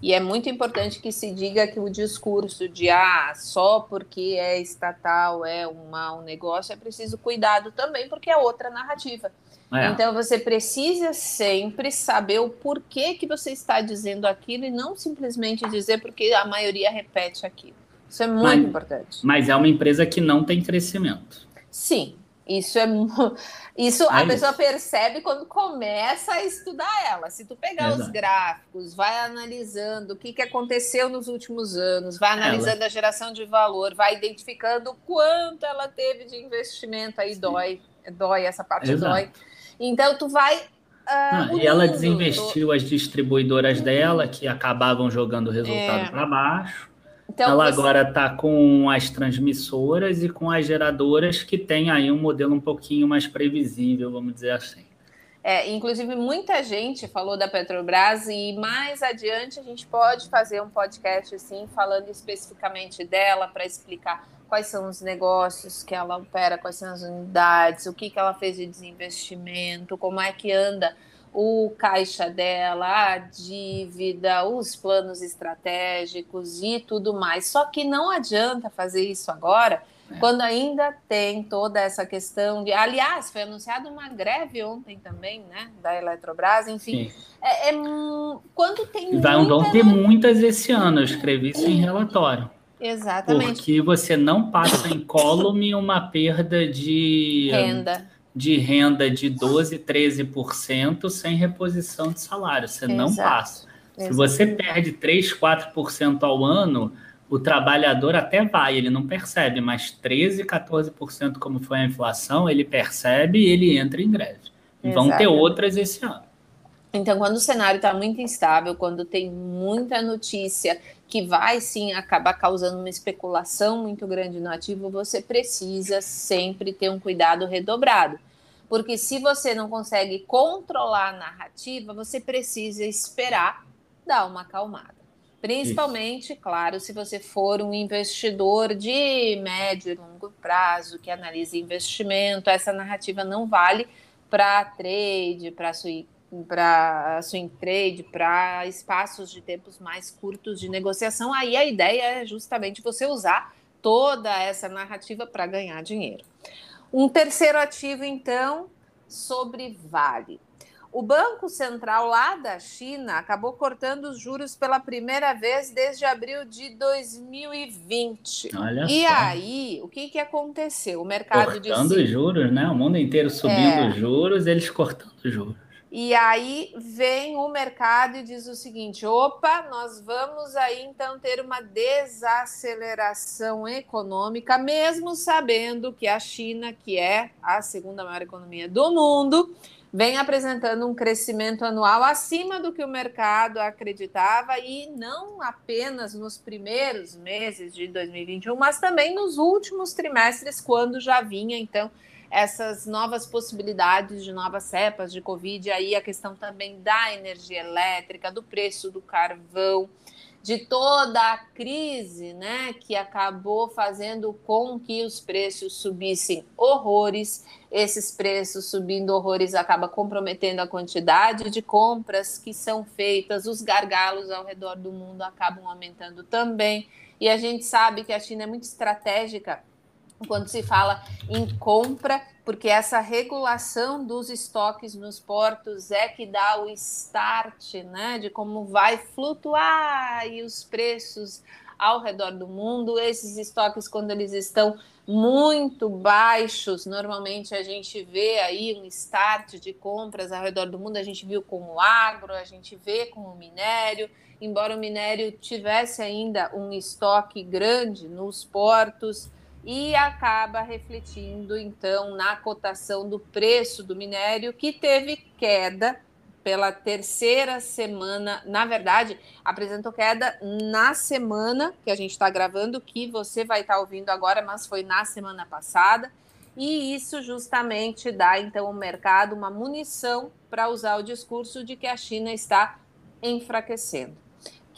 E é muito importante que se diga que o discurso de ah, só porque é estatal é um mau negócio, é preciso cuidado também, porque é outra narrativa. É. Então você precisa sempre saber o porquê que você está dizendo aquilo e não simplesmente dizer porque a maioria repete aquilo. Isso é muito mas, importante. Mas é uma empresa que não tem crescimento. Sim, isso é isso é a isso. pessoa percebe quando começa a estudar ela. Se tu pegar Exato. os gráficos, vai analisando o que, que aconteceu nos últimos anos, vai analisando ela. a geração de valor, vai identificando o quanto ela teve de investimento, aí Sim. dói, dói essa parte Exato. dói. Então tu vai uh, e ela desinvestiu as distribuidoras dela que acabavam jogando o resultado é. para baixo. Então, ela você... agora está com as transmissoras e com as geradoras que tem aí um modelo um pouquinho mais previsível, vamos dizer assim. É, inclusive, muita gente falou da Petrobras e mais adiante a gente pode fazer um podcast assim, falando especificamente dela para explicar quais são os negócios que ela opera, quais são as unidades, o que, que ela fez de desinvestimento, como é que anda o caixa dela, a dívida, os planos estratégicos e tudo mais. Só que não adianta fazer isso agora, é. quando ainda tem toda essa questão de. Aliás, foi anunciada uma greve ontem também, né? Da Eletrobras, enfim. É, é, quando tem. Vai, muita... Vão ter muitas esse ano, eu escrevi isso em relatório. Exatamente. Porque você não passa em column uma perda de. Renda de renda de 12, 13% sem reposição de salário. Você Exato. não passa. Exato. Se você perde 3, 4% ao ano, o trabalhador até vai, ele não percebe, mas 13, 14%, como foi a inflação, ele percebe e ele entra em greve. E vão ter outras esse ano. Então, quando o cenário está muito instável, quando tem muita notícia que vai sim acabar causando uma especulação muito grande no ativo, você precisa sempre ter um cuidado redobrado. Porque se você não consegue controlar a narrativa, você precisa esperar dar uma acalmada. Principalmente, Isso. claro, se você for um investidor de médio e longo prazo, que analisa investimento, essa narrativa não vale para trade, para para swing trade, para espaços de tempos mais curtos de negociação. Aí a ideia é justamente você usar toda essa narrativa para ganhar dinheiro. Um terceiro ativo, então, sobre Vale. O Banco Central lá da China acabou cortando os juros pela primeira vez desde abril de 2020. Olha e só. aí, o que, que aconteceu? O mercado cortando disse... juros, né? O mundo inteiro subindo é... juros, eles cortando juros. E aí vem o mercado e diz o seguinte: opa, nós vamos aí então ter uma desaceleração econômica, mesmo sabendo que a China, que é a segunda maior economia do mundo, vem apresentando um crescimento anual acima do que o mercado acreditava e não apenas nos primeiros meses de 2021, mas também nos últimos trimestres, quando já vinha então essas novas possibilidades de novas cepas de Covid, aí a questão também da energia elétrica, do preço do carvão, de toda a crise, né, que acabou fazendo com que os preços subissem horrores. Esses preços subindo horrores acaba comprometendo a quantidade de compras que são feitas, os gargalos ao redor do mundo acabam aumentando também. E a gente sabe que a China é muito estratégica quando se fala em compra, porque essa regulação dos estoques nos portos é que dá o start, né, de como vai flutuar e os preços ao redor do mundo. Esses estoques, quando eles estão muito baixos, normalmente a gente vê aí um start de compras ao redor do mundo. A gente viu com o agro, a gente vê com o minério. Embora o minério tivesse ainda um estoque grande nos portos, e acaba refletindo então na cotação do preço do minério, que teve queda pela terceira semana. Na verdade, apresentou queda na semana que a gente está gravando, que você vai estar tá ouvindo agora, mas foi na semana passada. e isso justamente dá então ao mercado uma munição para usar o discurso de que a China está enfraquecendo.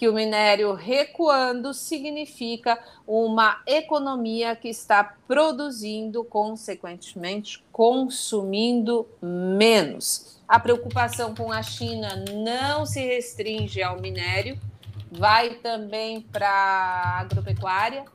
Que o minério recuando significa uma economia que está produzindo, consequentemente, consumindo menos. A preocupação com a China não se restringe ao minério, vai também para a agropecuária,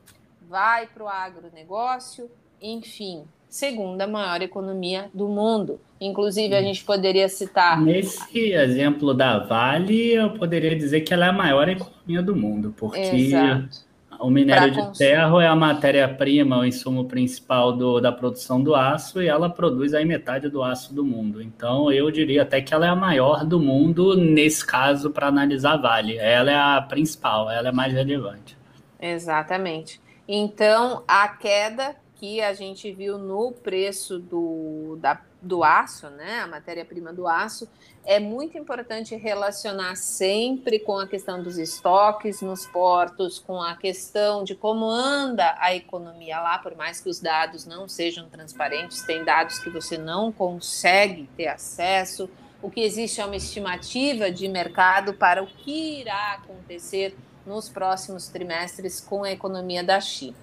vai para o agronegócio, enfim, segunda maior economia do mundo. Inclusive, a gente poderia citar. Nesse exemplo da Vale, eu poderia dizer que ela é a maior economia do mundo, porque Exato. o minério pra de ferro é a matéria-prima, o insumo principal do, da produção do aço, e ela produz aí metade do aço do mundo. Então, eu diria até que ela é a maior do mundo, nesse caso, para analisar a Vale. Ela é a principal, ela é mais relevante. Exatamente. Então, a queda que a gente viu no preço do, da, do aço, né, a matéria-prima do aço, é muito importante relacionar sempre com a questão dos estoques nos portos, com a questão de como anda a economia lá, por mais que os dados não sejam transparentes, tem dados que você não consegue ter acesso. O que existe é uma estimativa de mercado para o que irá acontecer nos próximos trimestres com a economia da China.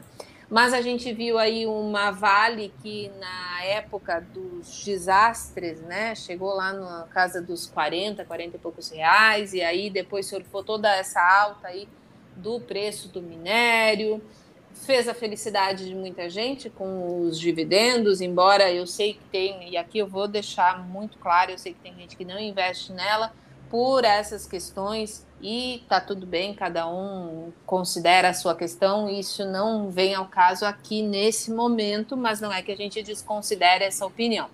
Mas a gente viu aí uma Vale que na época dos desastres, né, chegou lá na casa dos 40, 40 e poucos reais, e aí depois surfou toda essa alta aí do preço do minério, fez a felicidade de muita gente com os dividendos, embora eu sei que tem, e aqui eu vou deixar muito claro, eu sei que tem gente que não investe nela por essas questões e tá tudo bem, cada um considera a sua questão, isso não vem ao caso aqui nesse momento, mas não é que a gente desconsidere essa opinião.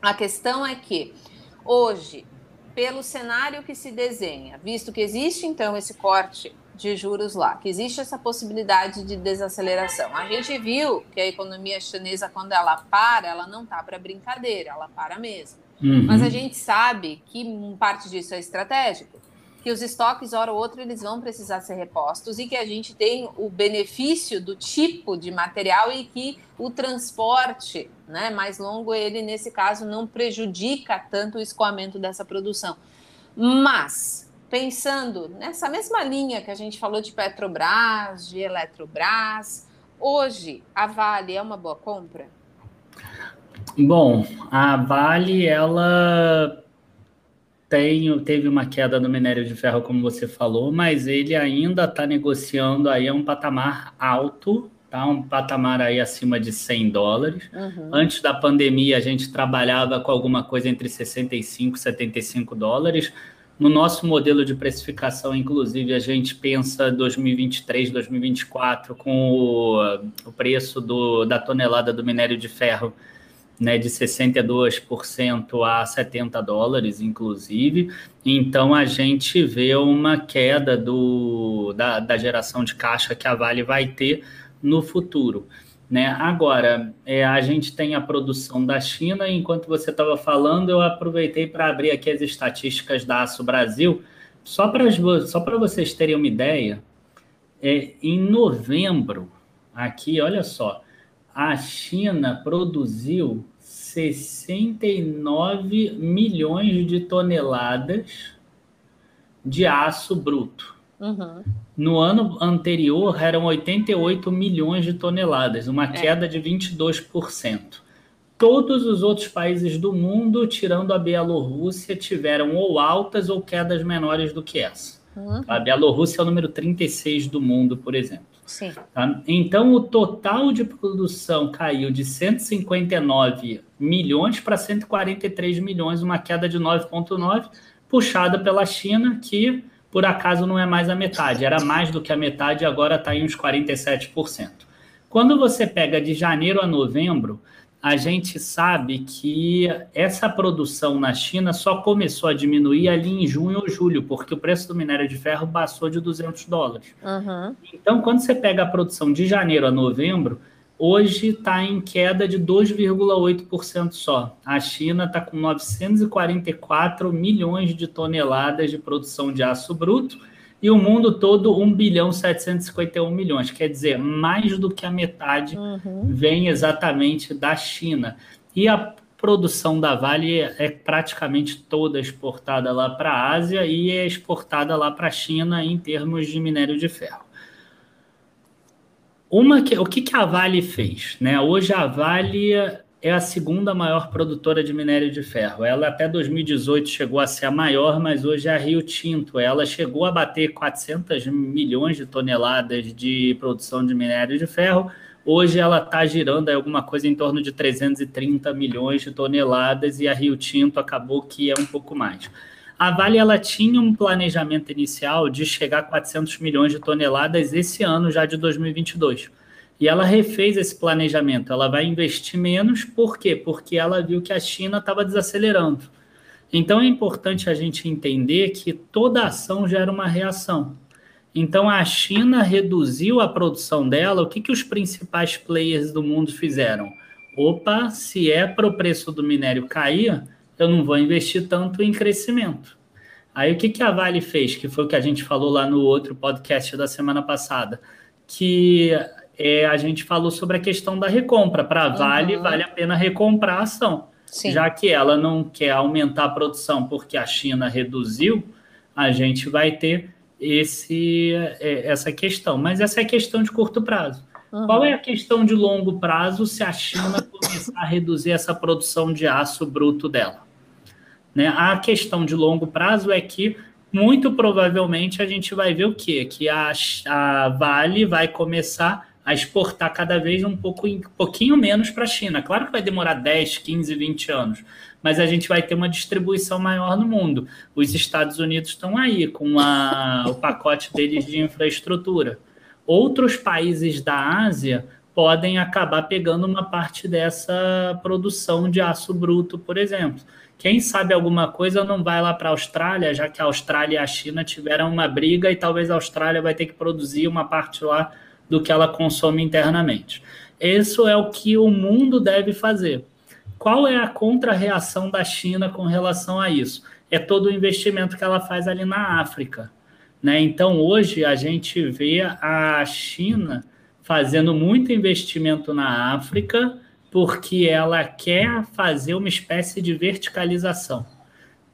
A questão é que hoje, pelo cenário que se desenha, visto que existe então esse corte de juros lá, que existe essa possibilidade de desaceleração. A gente viu que a economia chinesa, quando ela para, ela não tá para brincadeira, ela para mesmo. Uhum. Mas a gente sabe que parte disso é estratégico que os estoques, hora ou outra, eles vão precisar ser repostos e que a gente tem o benefício do tipo de material e que o transporte né, mais longo, ele, nesse caso, não prejudica tanto o escoamento dessa produção. Mas, pensando nessa mesma linha que a gente falou de Petrobras, de Eletrobras, hoje a Vale é uma boa compra? Bom, a Vale, ela tem, teve uma queda no minério de ferro, como você falou, mas ele ainda está negociando aí um patamar alto, tá? Um patamar aí acima de 100 dólares. Uhum. Antes da pandemia, a gente trabalhava com alguma coisa entre 65 e 75 dólares. No nosso modelo de precificação, inclusive, a gente pensa 2023, 2024 com o, o preço do, da tonelada do minério de ferro né, de 62% a 70 dólares, inclusive. Então a gente vê uma queda do, da, da geração de caixa que a Vale vai ter no futuro. Né? Agora, é, a gente tem a produção da China, enquanto você estava falando, eu aproveitei para abrir aqui as estatísticas da Aço Brasil, só para só vocês terem uma ideia, é, em novembro, aqui, olha só, a China produziu 69 milhões de toneladas de aço bruto. Uhum. No ano anterior eram 88 milhões de toneladas, uma é. queda de 22%. Todos os outros países do mundo, tirando a Bielorrússia, tiveram ou altas ou quedas menores do que essa. Uhum. A Bielorrússia é o número 36 do mundo, por exemplo. Sim. Tá? Então, o total de produção caiu de 159 milhões para 143 milhões, uma queda de 9,9, puxada pela China, que por acaso não é mais a metade, era mais do que a metade, agora está em uns 47%. Quando você pega de janeiro a novembro, a gente sabe que essa produção na China só começou a diminuir ali em junho ou julho, porque o preço do minério de ferro passou de 200 dólares. Uhum. Então, quando você pega a produção de janeiro a novembro, hoje está em queda de 2,8% só. A China está com 944 milhões de toneladas de produção de aço bruto e o mundo todo 1 bilhão 751 milhões. Quer dizer, mais do que a metade uhum. vem exatamente da China. E a produção da Vale é praticamente toda exportada lá para a Ásia e é exportada lá para a China em termos de minério de ferro. Uma que, o que, que a Vale fez? Né? Hoje a Vale é a segunda maior produtora de minério de ferro. Ela até 2018 chegou a ser a maior, mas hoje é a Rio Tinto. Ela chegou a bater 400 milhões de toneladas de produção de minério de ferro. Hoje ela está girando alguma coisa em torno de 330 milhões de toneladas e a Rio Tinto acabou que é um pouco mais. A Vale ela tinha um planejamento inicial de chegar a 400 milhões de toneladas esse ano já de 2022 e ela refez esse planejamento. Ela vai investir menos, por quê? Porque ela viu que a China estava desacelerando. Então é importante a gente entender que toda ação gera uma reação. Então a China reduziu a produção dela. O que, que os principais players do mundo fizeram? Opa, se é para o preço do minério cair, eu não vou investir tanto em crescimento. Aí o que, que a Vale fez? Que foi o que a gente falou lá no outro podcast da semana passada. Que é, a gente falou sobre a questão da recompra. Para a Vale, uhum. vale a pena recomprar a ação. Sim. Já que ela não quer aumentar a produção porque a China reduziu, a gente vai ter esse, é, essa questão. Mas essa é questão de curto prazo. Uhum. Qual é a questão de longo prazo se a China começar a reduzir essa produção de aço bruto dela? Né? A questão de longo prazo é que muito provavelmente a gente vai ver o quê? Que a, a Vale vai começar a exportar cada vez um, pouco, um pouquinho menos para a China. Claro que vai demorar 10, 15, 20 anos, mas a gente vai ter uma distribuição maior no mundo. Os Estados Unidos estão aí com a, o pacote deles de infraestrutura. Outros países da Ásia podem acabar pegando uma parte dessa produção de aço bruto, por exemplo. Quem sabe alguma coisa não vai lá para a Austrália, já que a Austrália e a China tiveram uma briga e talvez a Austrália vai ter que produzir uma parte lá do que ela consome internamente. Isso é o que o mundo deve fazer. Qual é a contra-reação da China com relação a isso? É todo o investimento que ela faz ali na África. Né? Então, hoje, a gente vê a China fazendo muito investimento na África porque ela quer fazer uma espécie de verticalização.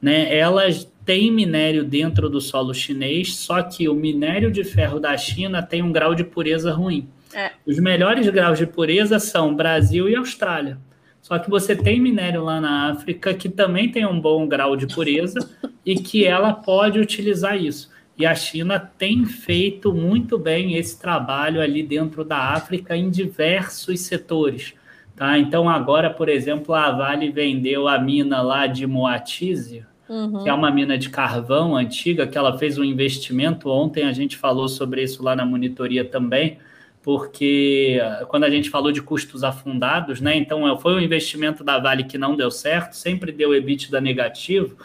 Né? Elas tem minério dentro do solo chinês, só que o minério de ferro da China tem um grau de pureza ruim. É. Os melhores graus de pureza são Brasil e Austrália. Só que você tem minério lá na África que também tem um bom grau de pureza e que ela pode utilizar isso. E a China tem feito muito bem esse trabalho ali dentro da África em diversos setores. Tá? Então, agora, por exemplo, a Vale vendeu a mina lá de Moatize, uhum. que é uma mina de carvão antiga, que ela fez um investimento. Ontem a gente falou sobre isso lá na monitoria também, porque quando a gente falou de custos afundados, né? Então é, foi um investimento da Vale que não deu certo, sempre deu EBITDA negativo,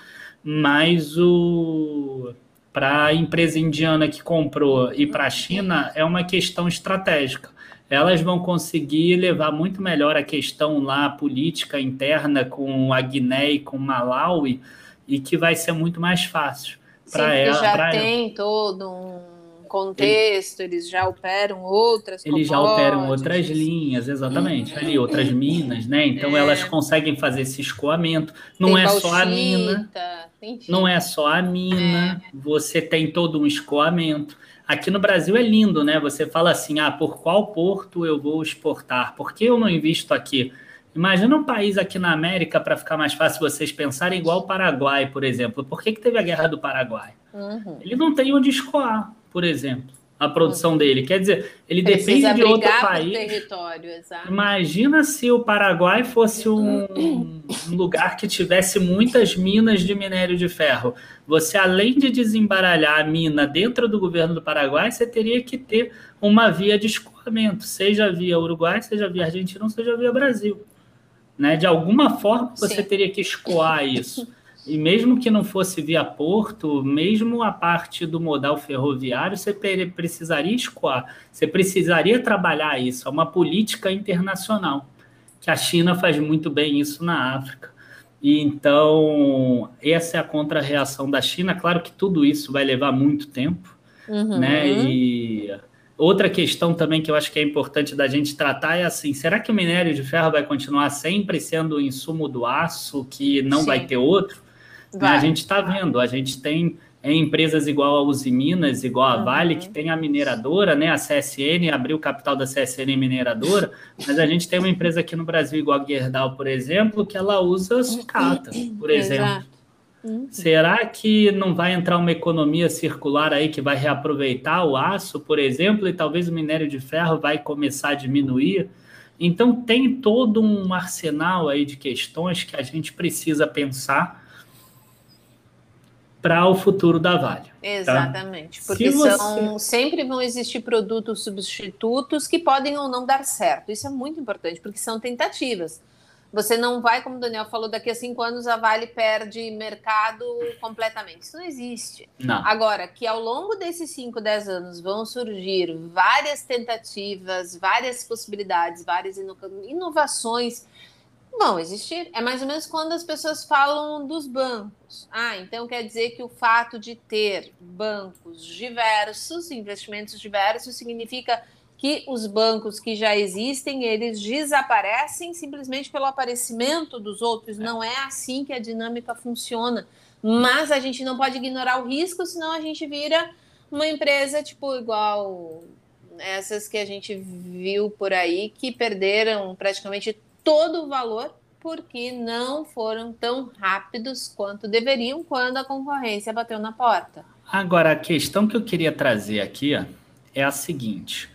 mas o para a empresa indiana que comprou e para a China é uma questão estratégica. Elas vão conseguir levar muito melhor a questão lá política interna com a Guiné e com Malawi, e que vai ser muito mais fácil para ela. Já tem ela. todo um contexto, eles, eles já operam outras Eles já operam outras linhas, exatamente, uhum. ali, outras minas, né? Então é. elas conseguem fazer esse escoamento. Não tem é só a mina. Enfim. Não é só a mina, é. você tem todo um escoamento. Aqui no Brasil é lindo, né? Você fala assim: ah, por qual porto eu vou exportar? Por que eu não invisto aqui? Imagina um país aqui na América, para ficar mais fácil vocês pensarem, igual o Paraguai, por exemplo. Por que, que teve a guerra do Paraguai? Uhum. Ele não tem onde escoar, por exemplo, a produção uhum. dele. Quer dizer, ele depende de outro país. Território, exato. Imagina se o Paraguai fosse um, um lugar que tivesse muitas minas de minério de ferro. Você, além de desembaralhar a mina dentro do governo do Paraguai, você teria que ter uma via de escoamento, seja via Uruguai, seja via Argentina, seja via Brasil. Né? De alguma forma você Sim. teria que escoar isso. E mesmo que não fosse via porto, mesmo a parte do modal ferroviário, você precisaria escoar, você precisaria trabalhar isso. É uma política internacional, que a China faz muito bem isso na África. E então, essa é a contra-reação da China. Claro que tudo isso vai levar muito tempo, uhum. né? E outra questão também que eu acho que é importante da gente tratar é assim: será que o minério de ferro vai continuar sempre sendo o insumo do aço, que não Sim. vai ter outro? Vai. A gente está vendo, a gente tem em empresas igual a Uzi Minas, igual a Vale, uhum. que tem a mineradora, né? A CSN abriu o capital da CSN mineradora, mas a gente tem uma empresa aqui no Brasil, igual a Gerdau, por exemplo, que ela usa sucata, por exemplo. Uhum. Será que não vai entrar uma economia circular aí que vai reaproveitar o aço, por exemplo, e talvez o minério de ferro vai começar a diminuir? Então tem todo um arsenal aí de questões que a gente precisa pensar para o futuro da Vale. Tá? Exatamente, tá? porque você... são, sempre vão existir produtos substitutos que podem ou não dar certo. Isso é muito importante, porque são tentativas. Você não vai, como o Daniel falou, daqui a cinco anos a Vale perde mercado completamente. Isso não existe. Não. Agora, que ao longo desses cinco, dez anos vão surgir várias tentativas, várias possibilidades, várias inovações vão existir. É mais ou menos quando as pessoas falam dos bancos. Ah, então quer dizer que o fato de ter bancos diversos, investimentos diversos, significa que os bancos que já existem, eles desaparecem simplesmente pelo aparecimento dos outros. Não é assim que a dinâmica funciona. Mas a gente não pode ignorar o risco, senão a gente vira uma empresa tipo igual essas que a gente viu por aí que perderam praticamente todo o valor porque não foram tão rápidos quanto deveriam quando a concorrência bateu na porta. Agora, a questão que eu queria trazer aqui ó, é a seguinte: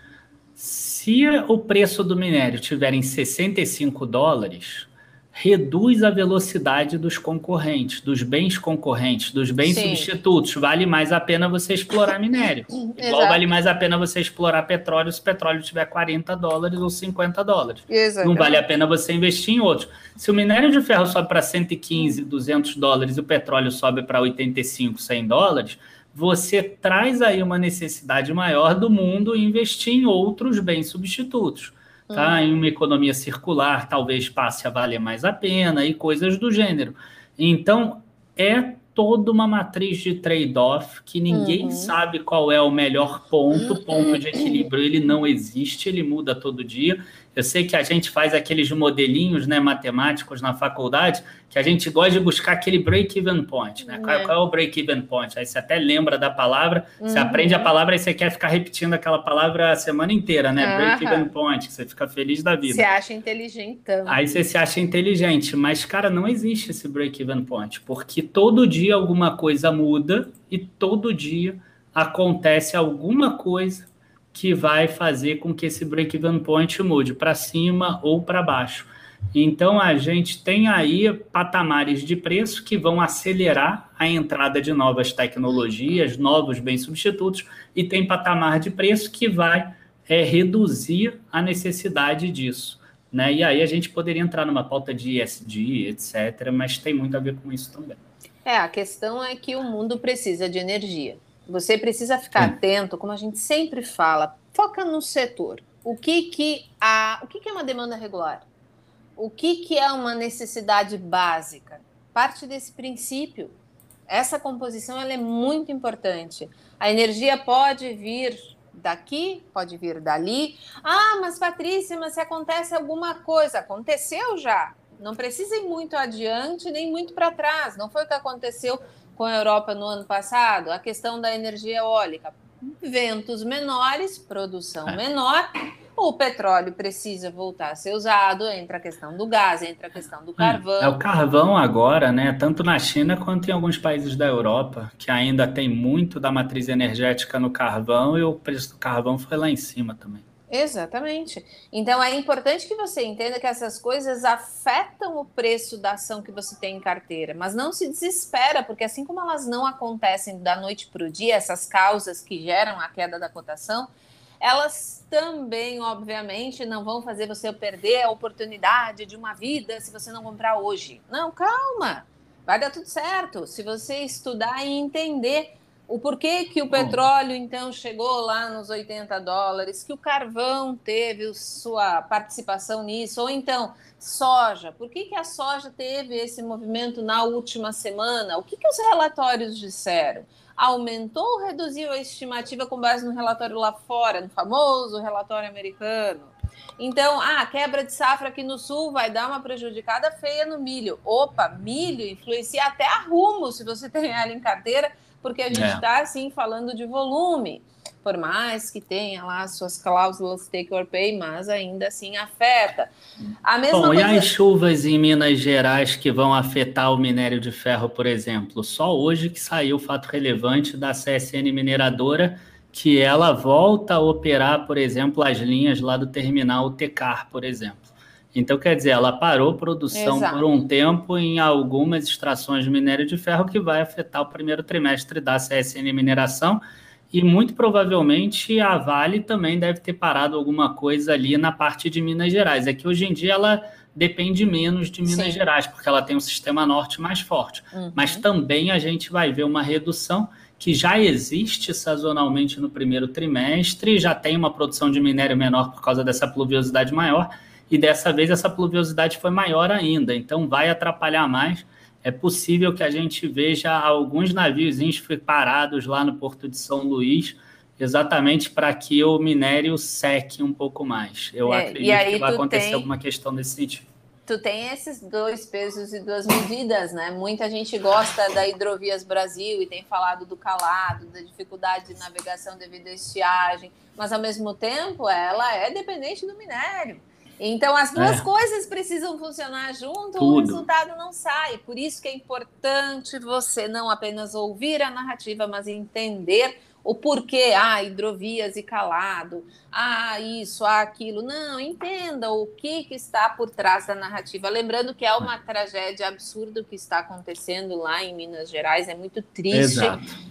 se o preço do minério tiver em 65 dólares, reduz a velocidade dos concorrentes, dos bens concorrentes, dos bens Sim. substitutos. Vale mais a pena você explorar minério. Igual vale mais a pena você explorar petróleo se o petróleo tiver 40 dólares ou 50 dólares. Não vale a pena você investir em outros. Se o minério de ferro sobe para 115, 200 dólares e o petróleo sobe para 85, 100 dólares, você traz aí uma necessidade maior do mundo investir em outros bens substitutos tá? Uhum. Em uma economia circular, talvez passe a valer mais a pena e coisas do gênero. Então, é toda uma matriz de trade-off que ninguém uhum. sabe qual é o melhor ponto, ponto de equilíbrio, ele não existe, ele muda todo dia. Eu sei que a gente faz aqueles modelinhos né, matemáticos na faculdade, que a gente gosta de buscar aquele break-even point. Né? Qual, é. qual, é o break-even point? Aí você até lembra da palavra, uhum. você aprende a palavra e você quer ficar repetindo aquela palavra a semana inteira, né? Uhum. Break-even point, você fica feliz da vida. Você acha inteligentão. Aí você se acha inteligente, mas, cara, não existe esse break-even point, porque todo dia alguma coisa muda e todo dia acontece alguma coisa que vai fazer com que esse break-even point mude para cima ou para baixo. Então a gente tem aí patamares de preço que vão acelerar a entrada de novas tecnologias, novos bens substitutos, e tem patamar de preço que vai é, reduzir a necessidade disso. Né? E aí a gente poderia entrar numa pauta de ESG, etc., mas tem muito a ver com isso também. É, a questão é que o mundo precisa de energia. Você precisa ficar Sim. atento, como a gente sempre fala, foca no setor. O que que a, o que que é uma demanda regular? O que que é uma necessidade básica? Parte desse princípio. Essa composição ela é muito importante. A energia pode vir daqui, pode vir dali. Ah, mas Patrícia, mas se acontece alguma coisa, aconteceu já. Não precisa ir muito adiante nem muito para trás. Não foi o que aconteceu com a Europa no ano passado, a questão da energia eólica. Ventos menores, produção é. menor, o petróleo precisa voltar a ser usado, entra a questão do gás, entra a questão do carvão. É, é o carvão agora, né? Tanto na China quanto em alguns países da Europa, que ainda tem muito da matriz energética no carvão e o preço do carvão foi lá em cima também. Exatamente. Então é importante que você entenda que essas coisas afetam o preço da ação que você tem em carteira, mas não se desespera, porque assim como elas não acontecem da noite para o dia, essas causas que geram a queda da cotação, elas também, obviamente, não vão fazer você perder a oportunidade de uma vida se você não comprar hoje. Não, calma, vai dar tudo certo. Se você estudar e entender o porquê que o petróleo então chegou lá nos 80 dólares, que o carvão teve sua participação nisso, ou então soja, por que, que a soja teve esse movimento na última semana? O que, que os relatórios disseram? Aumentou ou reduziu a estimativa com base no relatório lá fora, no famoso relatório americano? Então, ah, quebra de safra aqui no sul vai dar uma prejudicada feia no milho. Opa, milho influencia até a rumo se você tem ela em carteira, porque a gente está, é. assim, falando de volume. Por mais que tenha lá suas cláusulas take or pay, mas ainda assim afeta. A mesma Bom, coisa... e as chuvas em Minas Gerais que vão afetar o minério de ferro, por exemplo? Só hoje que saiu o fato relevante da CSN Mineradora que ela volta a operar, por exemplo, as linhas lá do terminal Tecar, por exemplo. Então, quer dizer, ela parou produção Exato. por um tempo em algumas extrações de minério de ferro que vai afetar o primeiro trimestre da CSN Mineração e muito provavelmente a Vale também deve ter parado alguma coisa ali na parte de Minas Gerais. É que hoje em dia ela depende menos de Minas Sim. Gerais, porque ela tem um sistema norte mais forte. Uhum. Mas também a gente vai ver uma redução que já existe sazonalmente no primeiro trimestre, já tem uma produção de minério menor por causa dessa pluviosidade maior, e dessa vez essa pluviosidade foi maior ainda, então vai atrapalhar mais. É possível que a gente veja alguns navios parados lá no Porto de São Luís, exatamente para que o minério seque um pouco mais. Eu é, acredito que vai acontecer tem... alguma questão nesse sentido tu tem esses dois pesos e duas medidas, né? Muita gente gosta da Hidrovias Brasil e tem falado do calado, da dificuldade de navegação devido à estiagem, mas ao mesmo tempo ela é dependente do minério. Então as duas é. coisas precisam funcionar junto, Tudo. o resultado não sai. Por isso que é importante você não apenas ouvir a narrativa, mas entender o porquê, ah, hidrovias e calado, ah, isso, ah, aquilo. Não, entenda o que, que está por trás da narrativa. Lembrando que é uma tragédia absurda o que está acontecendo lá em Minas Gerais, é muito triste.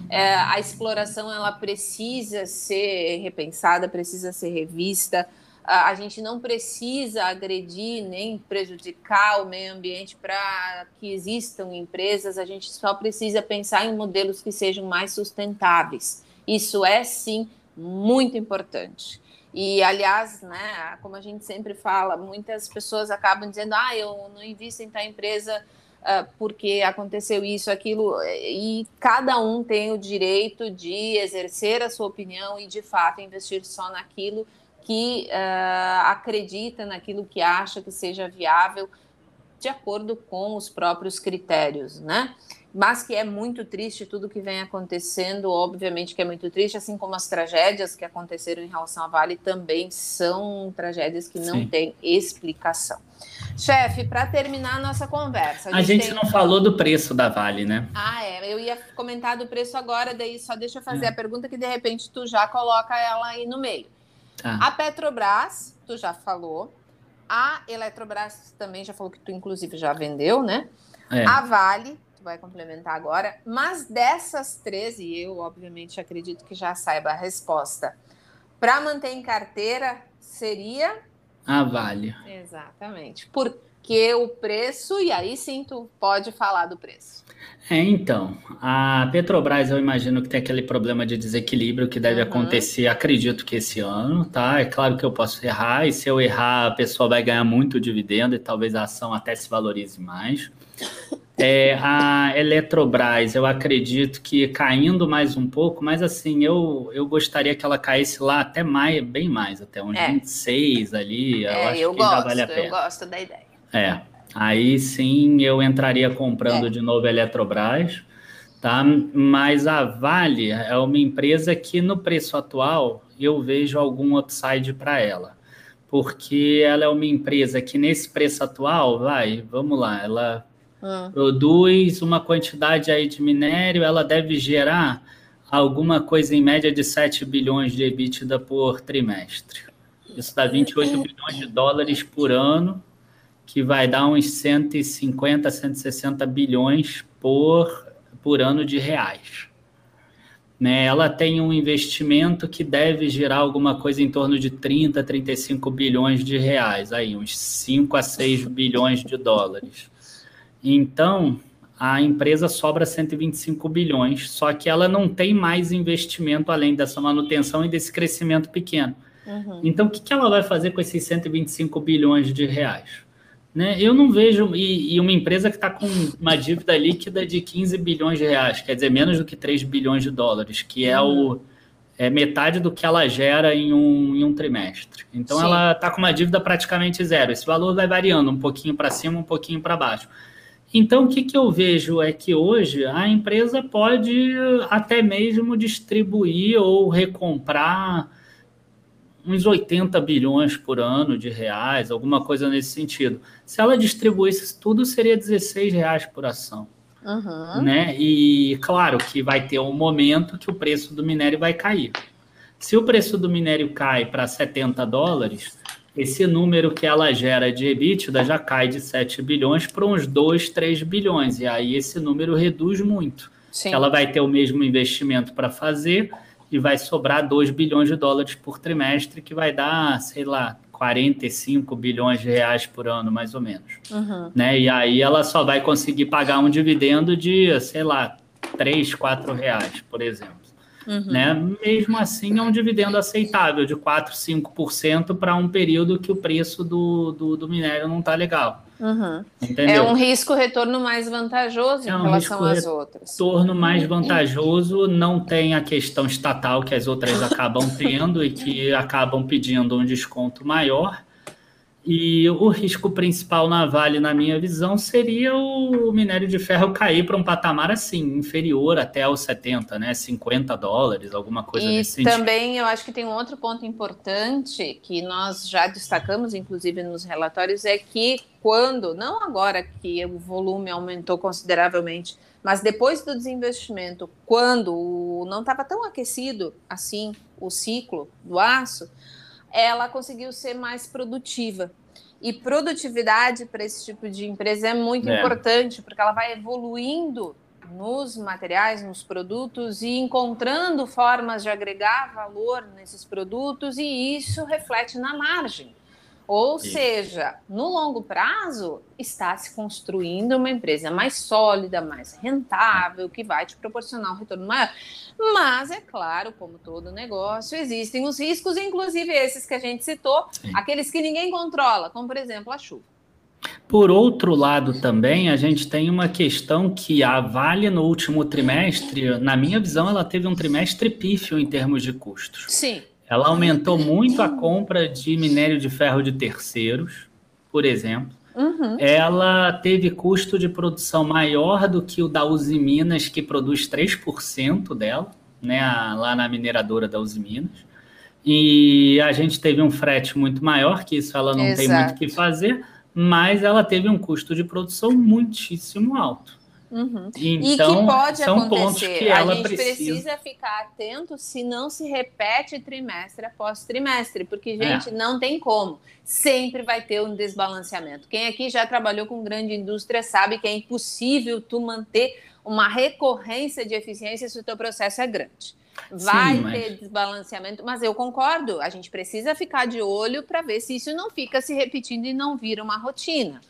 É, a exploração ela precisa ser repensada, precisa ser revista. A gente não precisa agredir nem prejudicar o meio ambiente para que existam empresas, a gente só precisa pensar em modelos que sejam mais sustentáveis. Isso é sim muito importante. E, aliás, né, como a gente sempre fala, muitas pessoas acabam dizendo: ah, eu não invisto em tal empresa uh, porque aconteceu isso, aquilo. E cada um tem o direito de exercer a sua opinião e, de fato, investir só naquilo que uh, acredita, naquilo que acha que seja viável, de acordo com os próprios critérios, né? mas que é muito triste tudo que vem acontecendo, obviamente que é muito triste, assim como as tragédias que aconteceram em relação à Vale também são tragédias que não Sim. têm explicação. Chefe, para terminar a nossa conversa. A, a gente, gente tem... não falou do preço da Vale, né? Ah, é. Eu ia comentar do preço agora, daí só deixa eu fazer é. a pergunta que de repente tu já coloca ela aí no meio. Ah. A Petrobras, tu já falou. A Eletrobras também já falou que tu, inclusive, já vendeu, né? É. A Vale tu vai complementar agora. Mas dessas três, e eu obviamente acredito que já saiba a resposta, para manter em carteira seria. A Vale. Exatamente. Porque o preço, e aí sim tu pode falar do preço. É, então, a Petrobras eu imagino que tem aquele problema de desequilíbrio que deve uhum. acontecer, acredito que esse ano, tá? É claro que eu posso errar, e se eu errar, a pessoa vai ganhar muito dividendo e talvez a ação até se valorize mais. É, a Eletrobras, eu acredito que caindo mais um pouco, mas assim, eu, eu gostaria que ela caísse lá até mais, bem mais, até uns é. 26 ali. Eu é, acho eu que gosto, já vale a pena. Eu gosto da ideia. É, aí sim eu entraria comprando é. de novo a Eletrobras, tá? Mas a Vale é uma empresa que no preço atual eu vejo algum upside para ela. Porque ela é uma empresa que nesse preço atual, vai, vamos lá, ela ah. produz uma quantidade aí de minério, ela deve gerar alguma coisa em média de 7 bilhões de EBITDA por trimestre. Isso dá 28 bilhões de dólares por ano, que vai dar uns 150, 160 bilhões por, por ano de reais. Né, ela tem um investimento que deve gerar alguma coisa em torno de 30, 35 bilhões de reais, aí uns 5 a 6 bilhões de dólares. Então, a empresa sobra 125 bilhões, só que ela não tem mais investimento além dessa manutenção e desse crescimento pequeno. Uhum. Então, o que, que ela vai fazer com esses 125 bilhões de reais? Né? Eu não vejo. E, e uma empresa que está com uma dívida líquida de 15 bilhões de reais, quer dizer, menos do que 3 bilhões de dólares, que é o. É metade do que ela gera em um, em um trimestre. Então Sim. ela está com uma dívida praticamente zero. Esse valor vai variando um pouquinho para cima, um pouquinho para baixo. Então, o que, que eu vejo é que hoje a empresa pode até mesmo distribuir ou recomprar uns 80 bilhões por ano de reais, alguma coisa nesse sentido. Se ela distribuísse tudo, seria 16 reais por ação. Uhum. Né? E claro que vai ter um momento que o preço do minério vai cair. Se o preço do minério cai para 70 dólares, esse número que ela gera de EBITDA já cai de 7 bilhões para uns 2, 3 bilhões. E aí esse número reduz muito. Sim. Ela vai ter o mesmo investimento para fazer e vai sobrar 2 bilhões de dólares por trimestre, que vai dar, sei lá, 45 bilhões de reais por ano, mais ou menos. Uhum. Né? E aí ela só vai conseguir pagar um dividendo de, sei lá, 3, 4 reais, por exemplo. Uhum. Né? Mesmo assim, é um dividendo aceitável, de 4, 5% para um período que o preço do, do, do minério não está legal. Uhum. É um risco-retorno mais vantajoso é um em relação às outras. Retorno mais vantajoso, não tem a questão estatal que as outras acabam tendo e que acabam pedindo um desconto maior. E o risco principal na Vale, na minha visão, seria o minério de ferro cair para um patamar assim, inferior até aos 70, né? 50 dólares, alguma coisa e nesse sentido. E também eu acho que tem um outro ponto importante que nós já destacamos, inclusive nos relatórios, é que quando, não agora que o volume aumentou consideravelmente, mas depois do desinvestimento, quando não estava tão aquecido assim o ciclo do aço, ela conseguiu ser mais produtiva. E produtividade para esse tipo de empresa é muito é. importante, porque ela vai evoluindo nos materiais, nos produtos e encontrando formas de agregar valor nesses produtos, e isso reflete na margem. Ou Isso. seja, no longo prazo, está se construindo uma empresa mais sólida, mais rentável, que vai te proporcionar um retorno maior. Mas, é claro, como todo negócio, existem os riscos, inclusive esses que a gente citou, Sim. aqueles que ninguém controla, como, por exemplo, a chuva. Por outro lado, também, a gente tem uma questão que a Vale, no último trimestre, na minha visão, ela teve um trimestre pífio em termos de custos. Sim. Ela aumentou muito a compra de minério de ferro de terceiros, por exemplo. Uhum. Ela teve custo de produção maior do que o da Uzi Minas, que produz 3% dela, né, lá na mineradora da Uzi Minas. E a gente teve um frete muito maior, que isso ela não Exato. tem muito o que fazer, mas ela teve um custo de produção muitíssimo alto. Uhum. Então, e que então, pode acontecer. Que a gente precisa... precisa... ficar atento se não se repete trimestre após trimestre, porque, é. gente, é. não tem como. Sempre vai ter um desbalanceamento. Quem aqui já trabalhou com grande indústria sabe que é impossível tu manter uma recorrência de eficiência se o teu processo é grande. Vai Sim, mas... ter desbalanceamento, mas eu concordo, a gente precisa ficar de olho para ver se isso não fica se repetindo e não vira uma rotina.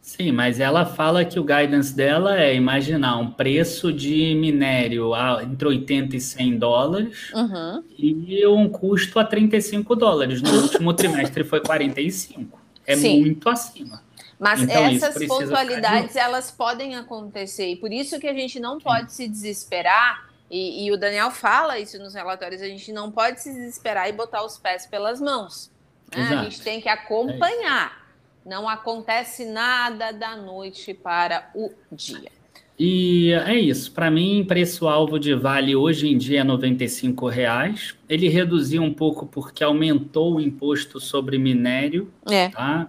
Sim, mas ela fala que o guidance dela é imaginar um preço de minério a, entre 80 e 100 dólares uhum. e um custo a 35 dólares. No último trimestre foi 45. É Sim. muito acima. Mas então, essas pontualidades elas podem acontecer e por isso que a gente não pode Sim. se desesperar. E, e, o Daniel fala isso nos relatórios: a gente não pode se desesperar e botar os pés pelas mãos. Né? A gente tem que acompanhar. É não acontece nada da noite para o dia. E é isso. Para mim, preço-alvo de Vale hoje em dia é R$ 95,00. Ele reduziu um pouco porque aumentou o imposto sobre minério. É. Tá?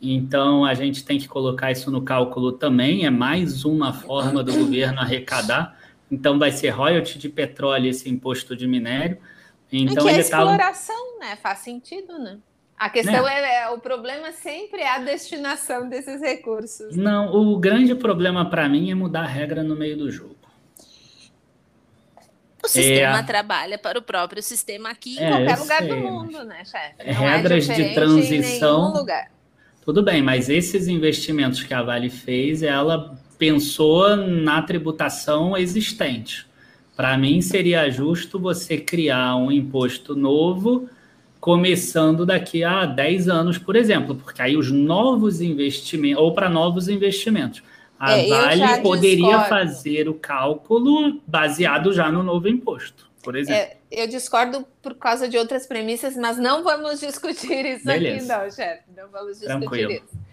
Então, a gente tem que colocar isso no cálculo também. É mais uma forma do governo arrecadar. Então, vai ser royalty de petróleo esse imposto de minério. Então, e que é exploração, tá... né? Faz sentido, né? A questão né? é, é, o problema sempre é a destinação desses recursos. Não, o grande problema para mim é mudar a regra no meio do jogo. O sistema é, trabalha para o próprio sistema aqui em é, qualquer lugar sei, do mundo, né, chefe? É regras de transição. Tudo bem, mas esses investimentos que a Vale fez, ela pensou na tributação existente. Para mim, seria justo você criar um imposto novo, começando daqui a 10 anos, por exemplo, porque aí os novos investimentos, ou para novos investimentos. A é, Vale poderia discordo. fazer o cálculo baseado já no novo imposto, por exemplo. É, eu discordo por causa de outras premissas, mas não vamos discutir isso Beleza. aqui, não, chefe. Não vamos discutir Tranquilo. isso.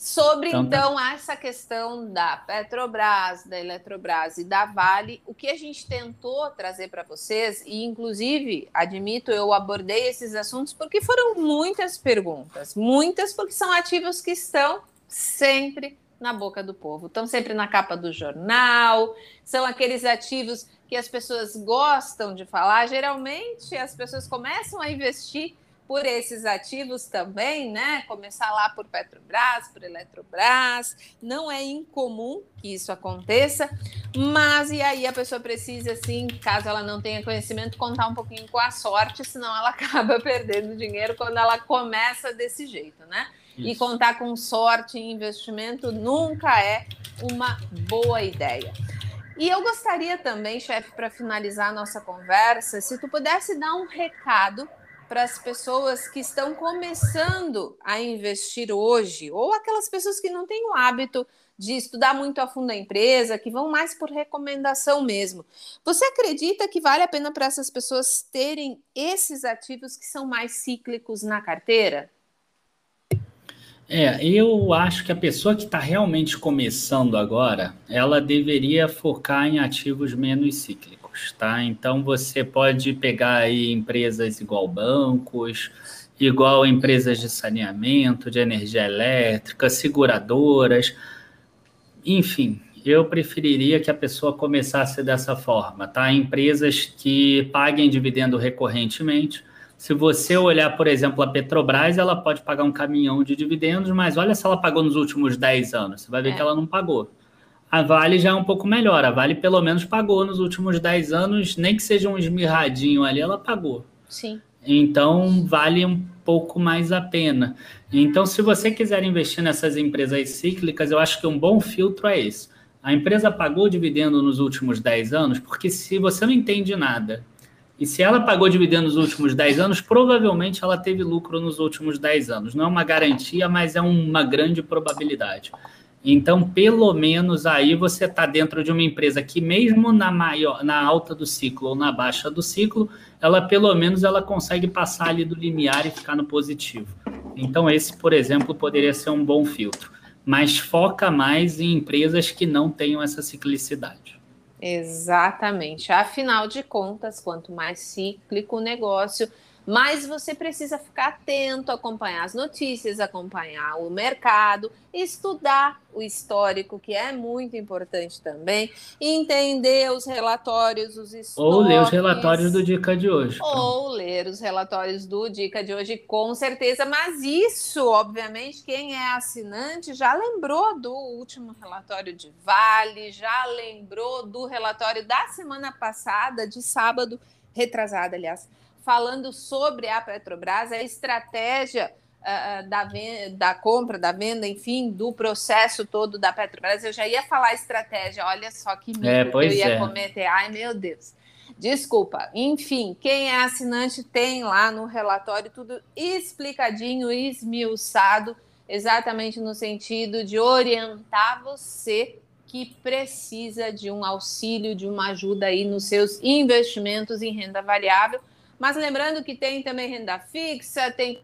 Sobre, então, tá. então tá. essa questão da Petrobras, da Eletrobras e da Vale, o que a gente tentou trazer para vocês, e inclusive, admito, eu abordei esses assuntos porque foram muitas perguntas, muitas porque são ativos que estão sempre na boca do povo, estão sempre na capa do jornal, são aqueles ativos que as pessoas gostam de falar. Geralmente, as pessoas começam a investir por esses ativos também, né? Começar lá por Petrobras, por Eletrobras. Não é incomum que isso aconteça, mas e aí a pessoa precisa, assim, caso ela não tenha conhecimento, contar um pouquinho com a sorte, senão ela acaba perdendo dinheiro quando ela começa desse jeito, né? Isso. E contar com sorte em investimento nunca é uma boa ideia. E eu gostaria também, chefe, para finalizar a nossa conversa, se tu pudesse dar um recado para as pessoas que estão começando a investir hoje, ou aquelas pessoas que não têm o hábito de estudar muito a fundo a empresa, que vão mais por recomendação mesmo. Você acredita que vale a pena para essas pessoas terem esses ativos que são mais cíclicos na carteira? É, eu acho que a pessoa que está realmente começando agora, ela deveria focar em ativos menos cíclicos, tá? Então você pode pegar aí empresas igual bancos, igual empresas de saneamento, de energia elétrica, seguradoras, enfim, eu preferiria que a pessoa começasse dessa forma, tá? Empresas que paguem dividendo recorrentemente se você olhar, por exemplo, a Petrobras, ela pode pagar um caminhão de dividendos, mas olha se ela pagou nos últimos 10 anos. Você vai ver é. que ela não pagou. A Vale já é um pouco melhor. A Vale pelo menos pagou nos últimos 10 anos, nem que seja um esmirradinho ali, ela pagou. Sim. Então vale um pouco mais a pena. Então, se você quiser investir nessas empresas cíclicas, eu acho que um bom filtro é esse. A empresa pagou dividendo nos últimos 10 anos, porque se você não entende nada e se ela pagou dividendo nos últimos 10 anos, provavelmente ela teve lucro nos últimos 10 anos. Não é uma garantia, mas é uma grande probabilidade. Então, pelo menos aí você está dentro de uma empresa que, mesmo na maior, na alta do ciclo ou na baixa do ciclo, ela pelo menos ela consegue passar ali do limiar e ficar no positivo. Então, esse, por exemplo, poderia ser um bom filtro. Mas foca mais em empresas que não tenham essa ciclicidade. Exatamente. Afinal de contas, quanto mais cíclico o negócio, mas você precisa ficar atento, acompanhar as notícias, acompanhar o mercado, estudar o histórico, que é muito importante também, entender os relatórios, os estoques. Ou ler os relatórios do Dica de hoje. Ou ler os relatórios do Dica de hoje, com certeza. Mas isso, obviamente, quem é assinante já lembrou do último relatório de Vale, já lembrou do relatório da semana passada, de sábado, retrasada, aliás falando sobre a Petrobras, a estratégia uh, da, venda, da compra, da venda, enfim, do processo todo da Petrobras. Eu já ia falar estratégia, olha só que mito é, que eu ia é. cometer. Ai, meu Deus. Desculpa. Enfim, quem é assinante tem lá no relatório tudo explicadinho, esmiuçado, exatamente no sentido de orientar você que precisa de um auxílio, de uma ajuda aí nos seus investimentos em renda variável mas lembrando que tem também renda fixa, tem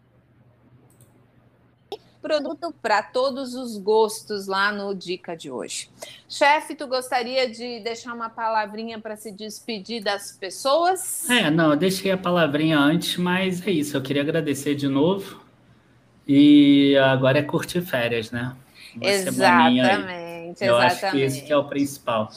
produto para todos os gostos lá no Dica de hoje. Chefe, tu gostaria de deixar uma palavrinha para se despedir das pessoas? É, não, eu deixei a palavrinha antes, mas é isso. Eu queria agradecer de novo. E agora é curtir férias, né? Uma exatamente, Eu exatamente. acho que esse que é o principal.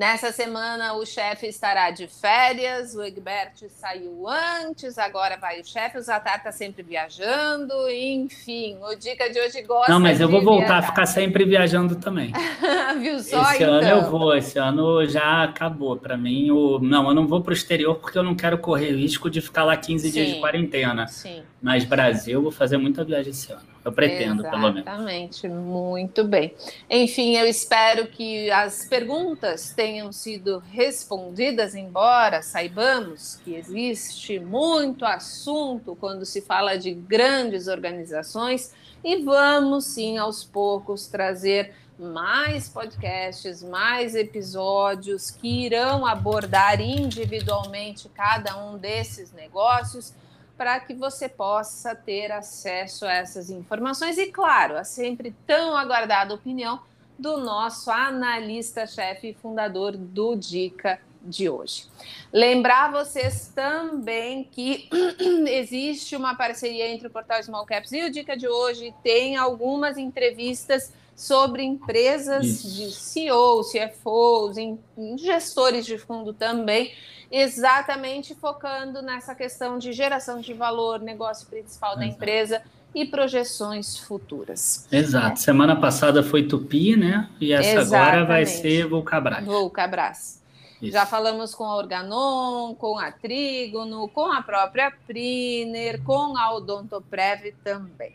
Nessa semana o chefe estará de férias, o Egbert saiu antes, agora vai o chefe, o Zatar está sempre viajando, enfim, o Dica de hoje gosta Não, mas eu vou voltar viajar. a ficar sempre viajando também. Viu só, Esse então? ano eu vou, esse ano já acabou para mim. O... Não, eu não vou para o exterior porque eu não quero correr risco de ficar lá 15 Sim. dias de quarentena. Sim. Mas Brasil, eu vou fazer muita viagem esse ano. Eu pretendo, Exatamente. pelo menos. Exatamente, muito bem. Enfim, eu espero que as perguntas tenham sido respondidas, embora saibamos que existe muito assunto quando se fala de grandes organizações, e vamos sim aos poucos trazer mais podcasts, mais episódios que irão abordar individualmente cada um desses negócios para que você possa ter acesso a essas informações e, claro, a sempre tão aguardada opinião do nosso analista-chefe e fundador do Dica de hoje. Lembrar vocês também que existe uma parceria entre o Portal Small Caps e o Dica de hoje, tem algumas entrevistas sobre empresas Isso. de CEOs, CFOs, em, em gestores de fundo também, exatamente focando nessa questão de geração de valor, negócio principal da Exato. empresa e projeções futuras. Exato. É. Semana passada foi Tupi, né? E essa Exatamente. agora vai ser Vulcabras. Vulcabras. Isso. Já falamos com a Organon, com a Trígono, com a própria Priner, com a Odontoprev também.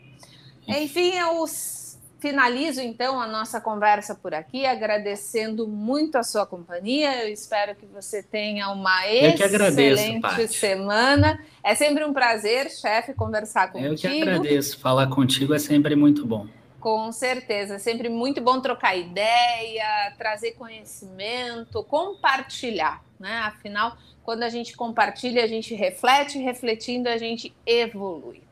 Isso. Enfim, os Finalizo então a nossa conversa por aqui, agradecendo muito a sua companhia. Eu espero que você tenha uma excelente agradeço, semana. É sempre um prazer, chefe, conversar contigo. Eu que agradeço. Falar contigo é sempre muito bom. Com certeza, é sempre muito bom trocar ideia, trazer conhecimento, compartilhar, né? Afinal, quando a gente compartilha, a gente reflete, refletindo, a gente evolui.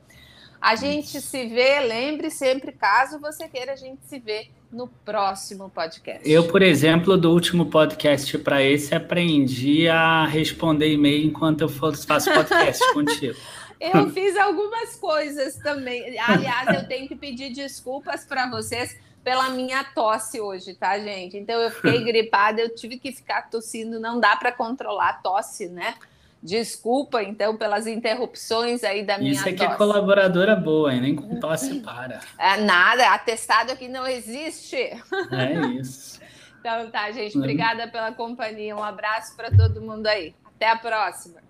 A gente se vê, lembre sempre, caso você queira, a gente se vê no próximo podcast. Eu, por exemplo, do último podcast para esse, aprendi a responder e-mail enquanto eu faço podcast contigo. Eu fiz algumas coisas também. Aliás, eu tenho que pedir desculpas para vocês pela minha tosse hoje, tá, gente? Então eu fiquei gripada, eu tive que ficar tossindo, não dá para controlar a tosse, né? Desculpa, então, pelas interrupções aí da minha Isso aqui é, é colaboradora boa, hein? nem com tosse para. É, nada, atestado aqui não existe. É isso. então tá, gente, obrigada pela companhia. Um abraço para todo mundo aí. Até a próxima.